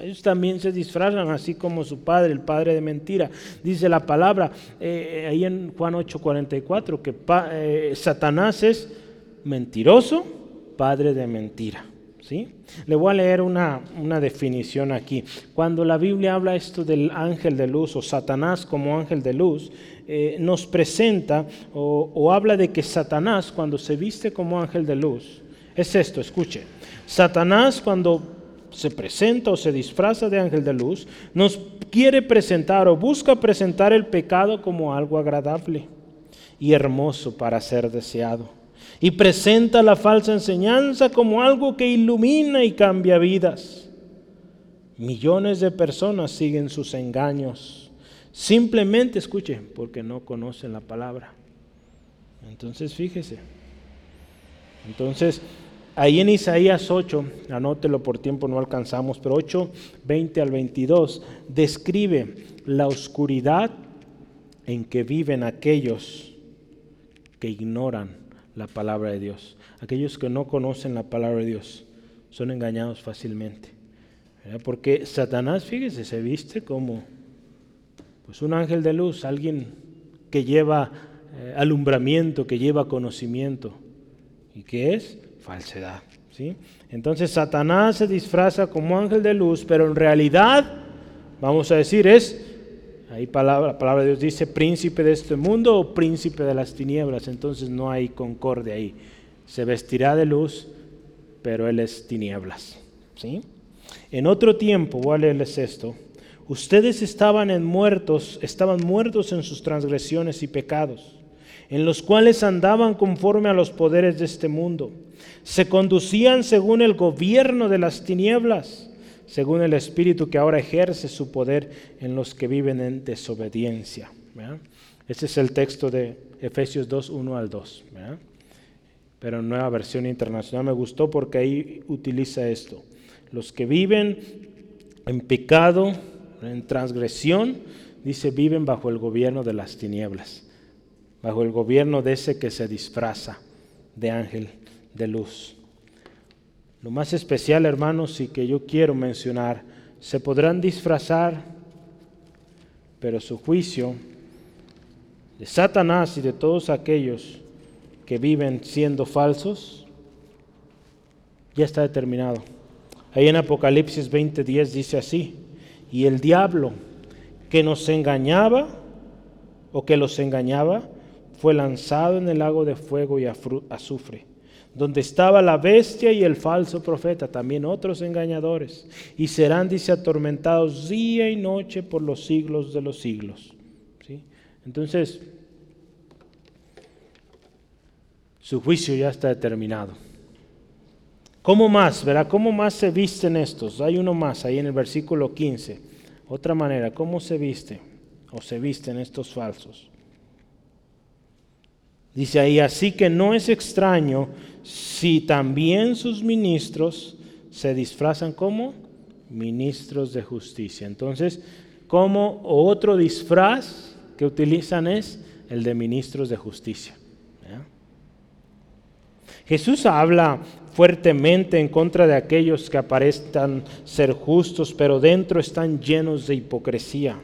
Ellos también se disfrazan así como su padre, el padre de mentira. Dice la palabra eh, ahí en Juan 8:44 que eh, Satanás es mentiroso padre de mentira. ¿sí? Le voy a leer una, definición aquí. Cuando la Biblia habla esto del ángel de luz o Satanás como ángel de luz, eh, nos presenta o, o habla de que Satanás cuando se viste como ángel de luz, es esto, escuche. Satanás cuando se presenta o se disfraza de ángel de luz, nos quiere presentar o busca presentar el pecado como algo agradable y hermoso para ser deseado y presenta la falsa enseñanza como algo que ilumina y cambia vidas. Millones de personas siguen sus engaños. Simplemente, escuche, porque no conocen la palabra. Entonces, fíjese. Entonces, ahí en Isaías 8, anótelo por tiempo, no alcanzamos, pero 8, 20 al 22, describe la oscuridad en que viven aquellos que ignoran la palabra de Dios. Aquellos que no conocen la palabra de Dios son engañados fácilmente. Porque Satanás, fíjese, se viste como pues un ángel de luz, alguien que lleva eh, alumbramiento, que lleva conocimiento. ¿Y qué es? Falsedad. ¿sí? Entonces Satanás se disfraza como ángel de luz, pero en realidad, vamos a decir, es Ahí palabra, la palabra de Dios dice príncipe de este mundo o príncipe de las tinieblas. Entonces no hay concordia ahí. Se vestirá de luz, pero él es tinieblas. ¿sí? En otro tiempo, voy a leerles esto. Ustedes estaban en muertos, estaban muertos en sus transgresiones y pecados, en los cuales andaban conforme a los poderes de este mundo. Se conducían según el gobierno de las tinieblas según el Espíritu que ahora ejerce su poder en los que viven en desobediencia. Ese es el texto de Efesios 2, 1 al 2. Pero en nueva versión internacional me gustó porque ahí utiliza esto. Los que viven en pecado, en transgresión, dice, viven bajo el gobierno de las tinieblas, bajo el gobierno de ese que se disfraza de ángel de luz. Lo más especial, hermanos, y que yo quiero mencionar, se podrán disfrazar, pero su juicio de Satanás y de todos aquellos que viven siendo falsos ya está determinado. Ahí en Apocalipsis 20:10 dice así, y el diablo que nos engañaba o que los engañaba fue lanzado en el lago de fuego y azufre, donde estaba la bestia y el falso profeta, también otros engañadores, y serán, dice, atormentados día y noche por los siglos de los siglos. ¿Sí? Entonces, su juicio ya está determinado. ¿Cómo más? Verá, ¿cómo más se visten estos? Hay uno más ahí en el versículo 15. Otra manera, ¿cómo se viste o se visten estos falsos? Dice ahí, así que no es extraño si también sus ministros se disfrazan como ministros de justicia. Entonces, como otro disfraz que utilizan es el de ministros de justicia. Jesús habla fuertemente en contra de aquellos que aparentan ser justos, pero dentro están llenos de hipocresía.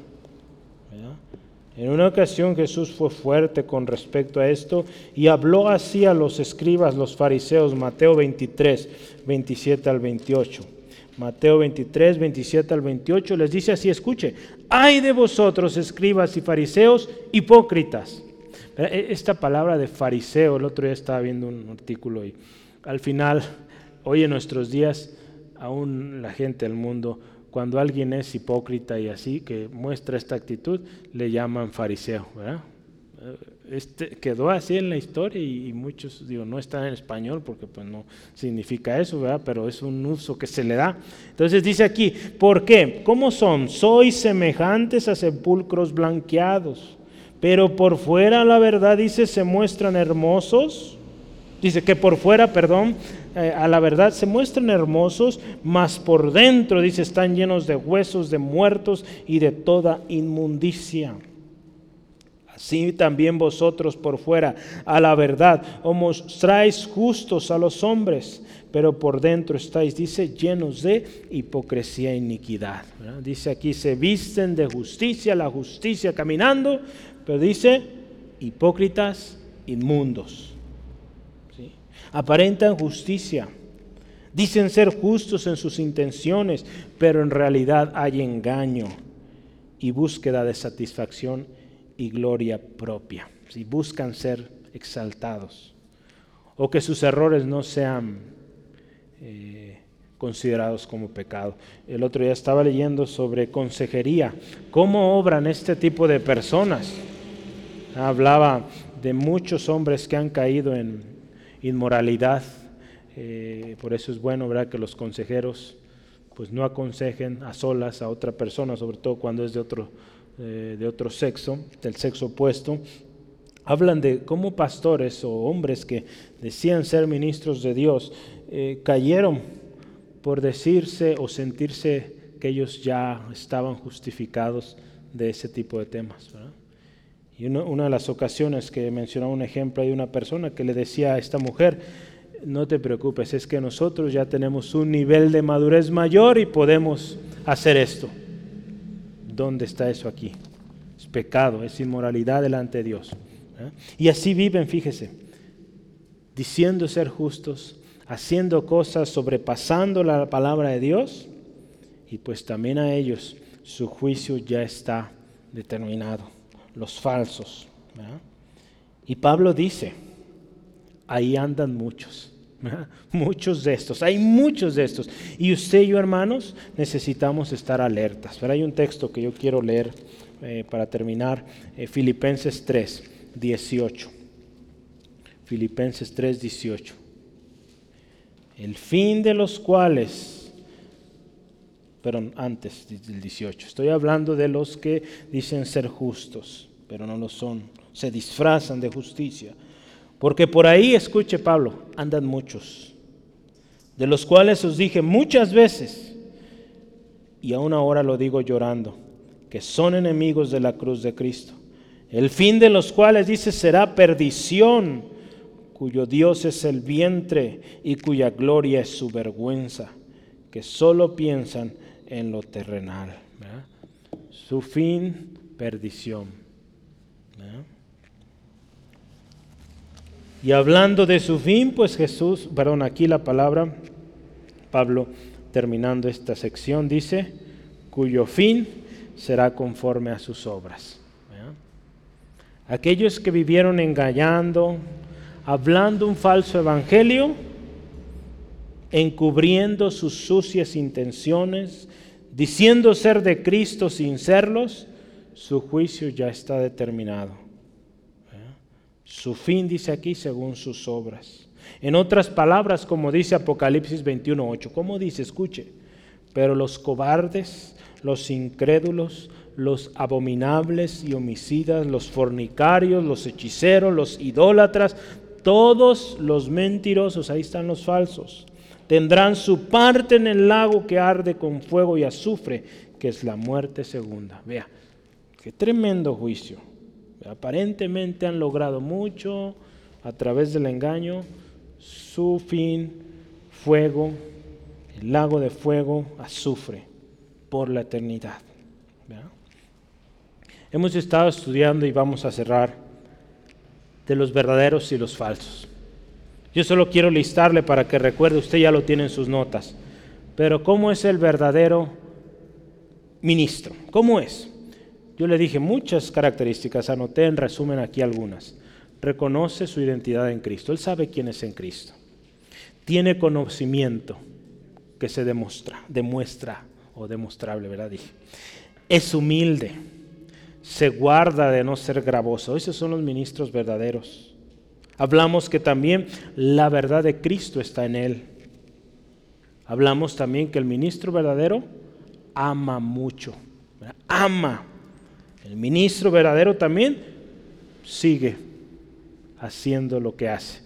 En una ocasión Jesús fue fuerte con respecto a esto y habló así a los escribas, los fariseos, Mateo 23, 27 al 28. Mateo 23, 27 al 28 les dice así, escuche, ay de vosotros escribas y fariseos hipócritas esta palabra de fariseo, el otro día estaba viendo un artículo y al final, hoy en nuestros días, aún la gente del mundo, cuando alguien es hipócrita y así, que muestra esta actitud, le llaman fariseo. Eh, este, quedó así en la historia y, muchos, digo, no están en español porque pues no significa eso, ¿verdad? Pero es un uso que se le da. Entonces dice aquí, ¿por qué? ¿Cómo son? Sois semejantes a sepulcros blanqueados pero por fuera la verdad dice se muestran hermosos. Dice que por fuera, perdón, eh, a la verdad se muestran hermosos, mas por dentro, dice, están llenos de huesos, de muertos y de toda inmundicia. Así también vosotros por fuera, a la verdad, os mostráis justos a los hombres, pero por dentro estáis, dice, llenos de hipocresía e iniquidad. Dice aquí, se visten de justicia, la justicia caminando, pero dice, hipócritas inmundos. Aparentan justicia. Dicen ser justos en sus intenciones, pero en realidad hay engaño y búsqueda de satisfacción y gloria propia. Si buscan ser exaltados o que sus errores no sean eh, considerados como pecado. El otro día estaba leyendo sobre consejería, cómo obran este tipo de personas hablaba de muchos hombres que han caído en inmoralidad. Eh, por eso es bueno ¿verdad? que los consejeros pues no aconsejen a solas a otra persona, sobre todo cuando es de otro, eh, de otro sexo, del sexo opuesto. Hablan de cómo pastores o hombres que decían ser ministros de Dios eh, cayeron por decirse o sentirse que ellos ya estaban justificados de ese tipo de temas. Y una, de las ocasiones que mencionaba un ejemplo hay una persona que le decía a esta mujer, no te preocupes, es que nosotros ya tenemos un nivel de madurez mayor y podemos hacer esto. ¿Dónde está eso aquí? Es pecado, es inmoralidad delante de Dios. ¿eh? Y así viven, fíjese, diciendo ser justos, haciendo cosas, sobrepasando la palabra de Dios, y pues también a ellos su juicio ya está determinado los falsos. Y Pablo dice, ahí andan muchos, muchos de estos, hay muchos de estos. Y usted y yo, hermanos, necesitamos estar alertas. Pero hay un texto que yo quiero leer eh, para terminar, eh, Filipenses 3, 18. Filipenses 3, 18. El fin de los cuales pero antes del 18. Estoy hablando de los que dicen ser justos. pero no lo son. Se disfrazan de justicia. Porque por ahí, escuche Pablo, andan muchos, de los cuales os dije muchas veces, y aún ahora lo digo llorando, que son enemigos de la cruz de Cristo, el fin de los cuales dice será perdición, cuyo Dios es el vientre y cuya gloria es su vergüenza, que solo piensan en lo terrenal. Su fin, perdición. Y hablando de su fin, pues Jesús, perdón, aquí la palabra, Pablo, terminando esta sección, dice, cuyo fin será conforme a sus obras. Aquellos que vivieron engañando, hablando un falso evangelio, encubriendo sus sucias intenciones, diciendo ser de Cristo sin serlos, su juicio ya está determinado. Su fin dice aquí según sus obras. En otras palabras, como dice Apocalipsis 21.8, ¿cómo dice? Escuche, pero los cobardes, los incrédulos, los abominables y homicidas, los fornicarios, los hechiceros, los idólatras, todos los mentirosos, ahí están los falsos, tendrán su parte en el lago que arde con fuego y azufre, que es la muerte segunda. Vea, qué tremendo juicio. Aparentemente han logrado mucho a través del engaño, su fin, fuego, el lago de fuego, azufre, por la eternidad. Hemos estado estudiando y vamos a cerrar de los verdaderos y los falsos. Yo solo quiero listarle para que recuerde, usted ya lo tiene en sus notas, pero ¿cómo es el verdadero ministro? ¿Cómo es? Yo le dije muchas características, anoté en resumen aquí algunas. Reconoce su identidad en Cristo, él sabe quién es en Cristo. Tiene conocimiento que se demuestra, demuestra o demostrable, ¿verdad? Dije. Es humilde, se guarda de no ser gravoso. Esos son los ministros verdaderos Hablamos que también la verdad de Cristo está en él. Hablamos también que el ministro verdadero ama mucho. Ama. El ministro verdadero también sigue haciendo lo que hace.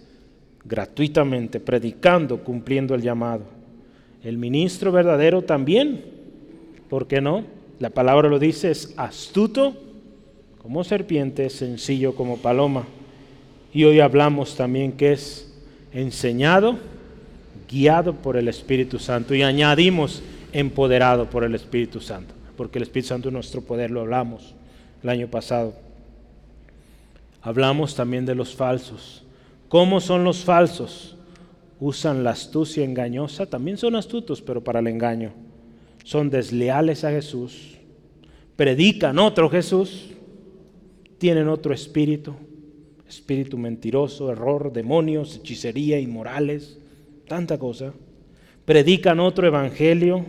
Gratuitamente, predicando, cumpliendo el llamado. El ministro verdadero también, ¿por qué no? La palabra lo dice, es astuto como serpiente, sencillo como paloma. Y hoy hablamos también que es enseñado, guiado por el Espíritu Santo y añadimos empoderado por el Espíritu Santo, porque el Espíritu Santo es nuestro poder, lo hablamos el año pasado. Hablamos también de los falsos. ¿Cómo son los falsos? Usan la astucia engañosa, también son astutos, pero para el engaño. Son desleales a Jesús, predican otro Jesús, tienen otro espíritu espíritu mentiroso, error, demonios, hechicería, inmorales, tanta cosa. Predican otro evangelio,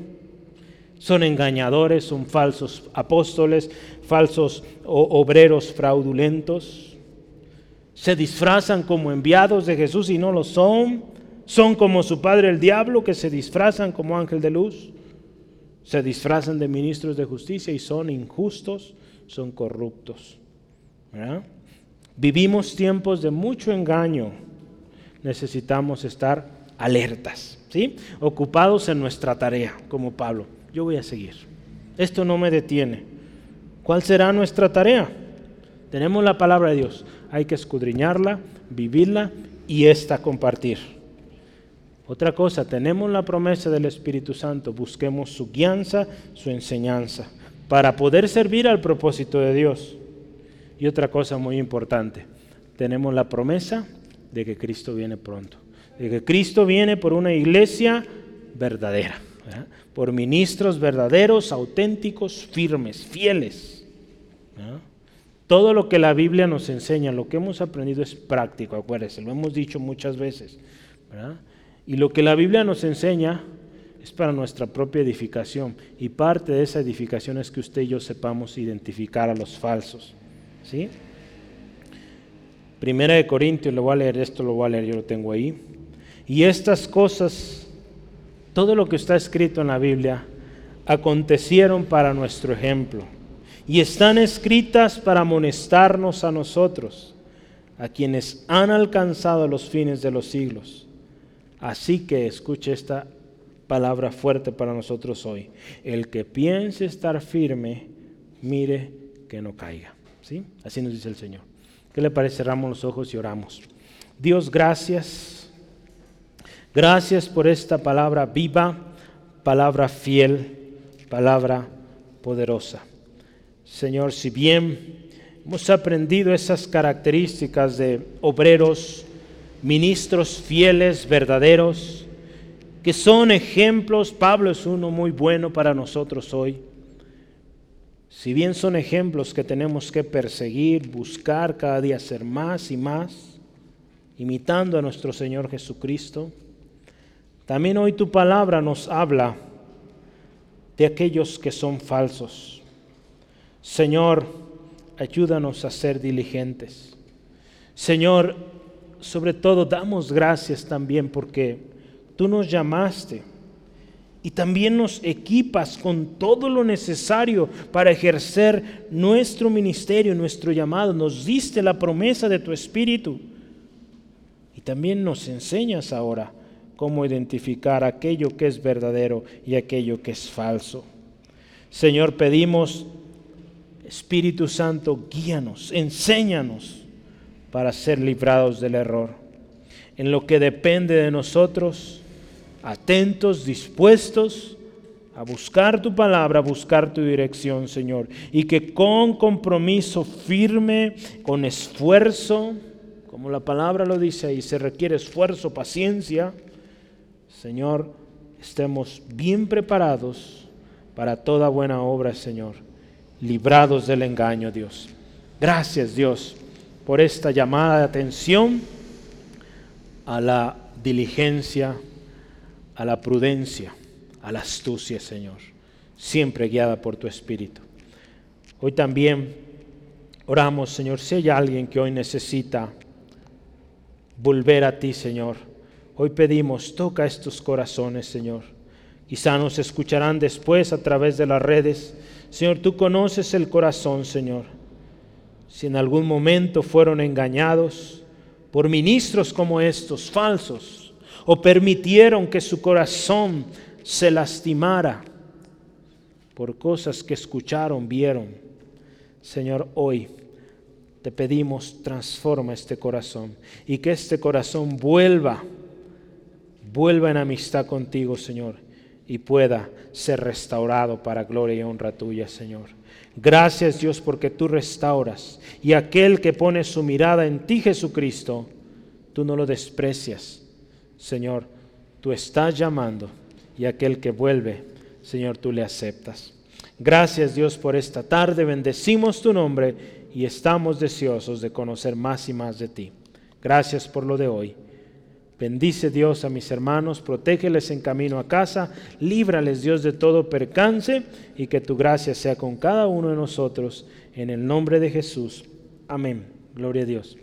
son engañadores, son falsos apóstoles, falsos obreros fraudulentos. Se disfrazan como enviados de Jesús y no lo son. Son como su padre el diablo que se disfrazan como ángel de luz. Se disfrazan de ministros de justicia y son injustos, son corruptos. ¿verdad? Vivimos tiempos de mucho engaño. Necesitamos estar alertas, ¿sí? Ocupados en nuestra tarea, como Pablo. Yo voy a seguir. Esto no me detiene. ¿Cuál será nuestra tarea? Tenemos la palabra de Dios. Hay que escudriñarla, vivirla y esta compartir. Otra cosa, tenemos la promesa del Espíritu Santo. Busquemos su guianza, su enseñanza, para poder servir al propósito de Dios. Y otra cosa muy importante, tenemos la promesa de que Cristo viene pronto, de que Cristo viene por una iglesia verdadera, por ministros verdaderos, auténticos, firmes, fieles. Todo lo que la Biblia nos enseña, lo que hemos aprendido es práctico, acuérdense, lo hemos dicho muchas veces. Y lo que la Biblia nos enseña es para nuestra propia edificación. Y parte de esa edificación es que usted y yo sepamos identificar a los falsos. ¿Sí? Primera de Corintios, lo voy a leer, esto lo voy a leer, yo lo tengo ahí. Y estas cosas, todo lo que está escrito en la Biblia, acontecieron para nuestro ejemplo. y están escritas para amonestarnos a nosotros, a quienes han alcanzado los fines de los siglos. Así que escuche esta palabra fuerte para nosotros hoy. El que piense estar firme, mire que no caiga. ¿Sí? Así nos dice el Señor. ¿Qué le parece? Cerramos los ojos y oramos. Dios, gracias. Gracias por esta palabra viva, palabra fiel, palabra poderosa. Señor, si bien hemos aprendido esas características de obreros, ministros fieles, verdaderos, que son ejemplos, Pablo es uno muy bueno para nosotros hoy. Si bien son ejemplos que tenemos que perseguir, buscar cada día ser más y más, imitando a nuestro Señor Jesucristo, también hoy tu palabra nos habla de aquellos que son falsos. Señor, ayúdanos a ser diligentes. Señor, sobre todo damos gracias también porque tú nos llamaste y también nos equipas con todo lo necesario para ejercer nuestro ministerio, nuestro llamado. Nos diste la promesa de tu Espíritu y también nos enseñas ahora cómo identificar aquello que es verdadero y aquello que es falso. Señor, pedimos, Espíritu Santo, guíanos, enséñanos para ser librados del error. En lo que depende de nosotros, atentos, dispuestos a buscar tu palabra, a buscar tu dirección, Señor. Y que con compromiso firme, con esfuerzo, como la palabra lo dice ahí, se requiere esfuerzo, paciencia, Señor, estemos bien preparados para toda buena obra, Señor, librados del engaño, Dios. Gracias, Dios, por esta llamada de atención a la diligencia, a la prudencia, a la astucia, Señor, siempre guiada por tu Espíritu. Hoy también oramos, Señor, si hay alguien que hoy necesita volver a ti, Señor, Hoy pedimos, toca estos corazones, Señor. Quizá nos escucharán después a través de las redes. Señor, tú conoces el corazón, Señor. Si en algún momento fueron engañados por ministros como estos, falsos, o permitieron que su corazón se lastimara por cosas que escucharon, vieron. Señor, hoy te pedimos, transforma este corazón y que este corazón vuelva vuelva en amistad contigo, Señor, y pueda ser restaurado para gloria y honra tuya, Señor. Gracias Dios porque tú restauras y aquel que pone su mirada en ti, Jesucristo, tú no lo desprecias. Señor, tú estás llamando y aquel que vuelve, Señor, tú le aceptas. Gracias Dios por esta tarde, bendecimos tu nombre y estamos deseosos de conocer más y más de ti. Gracias por lo de hoy. Bendice Dios a mis hermanos, protégeles en camino a casa, líbrales Dios de todo percance y que tu gracia sea con cada uno de nosotros. En el nombre de Jesús. Amén. Gloria a Dios.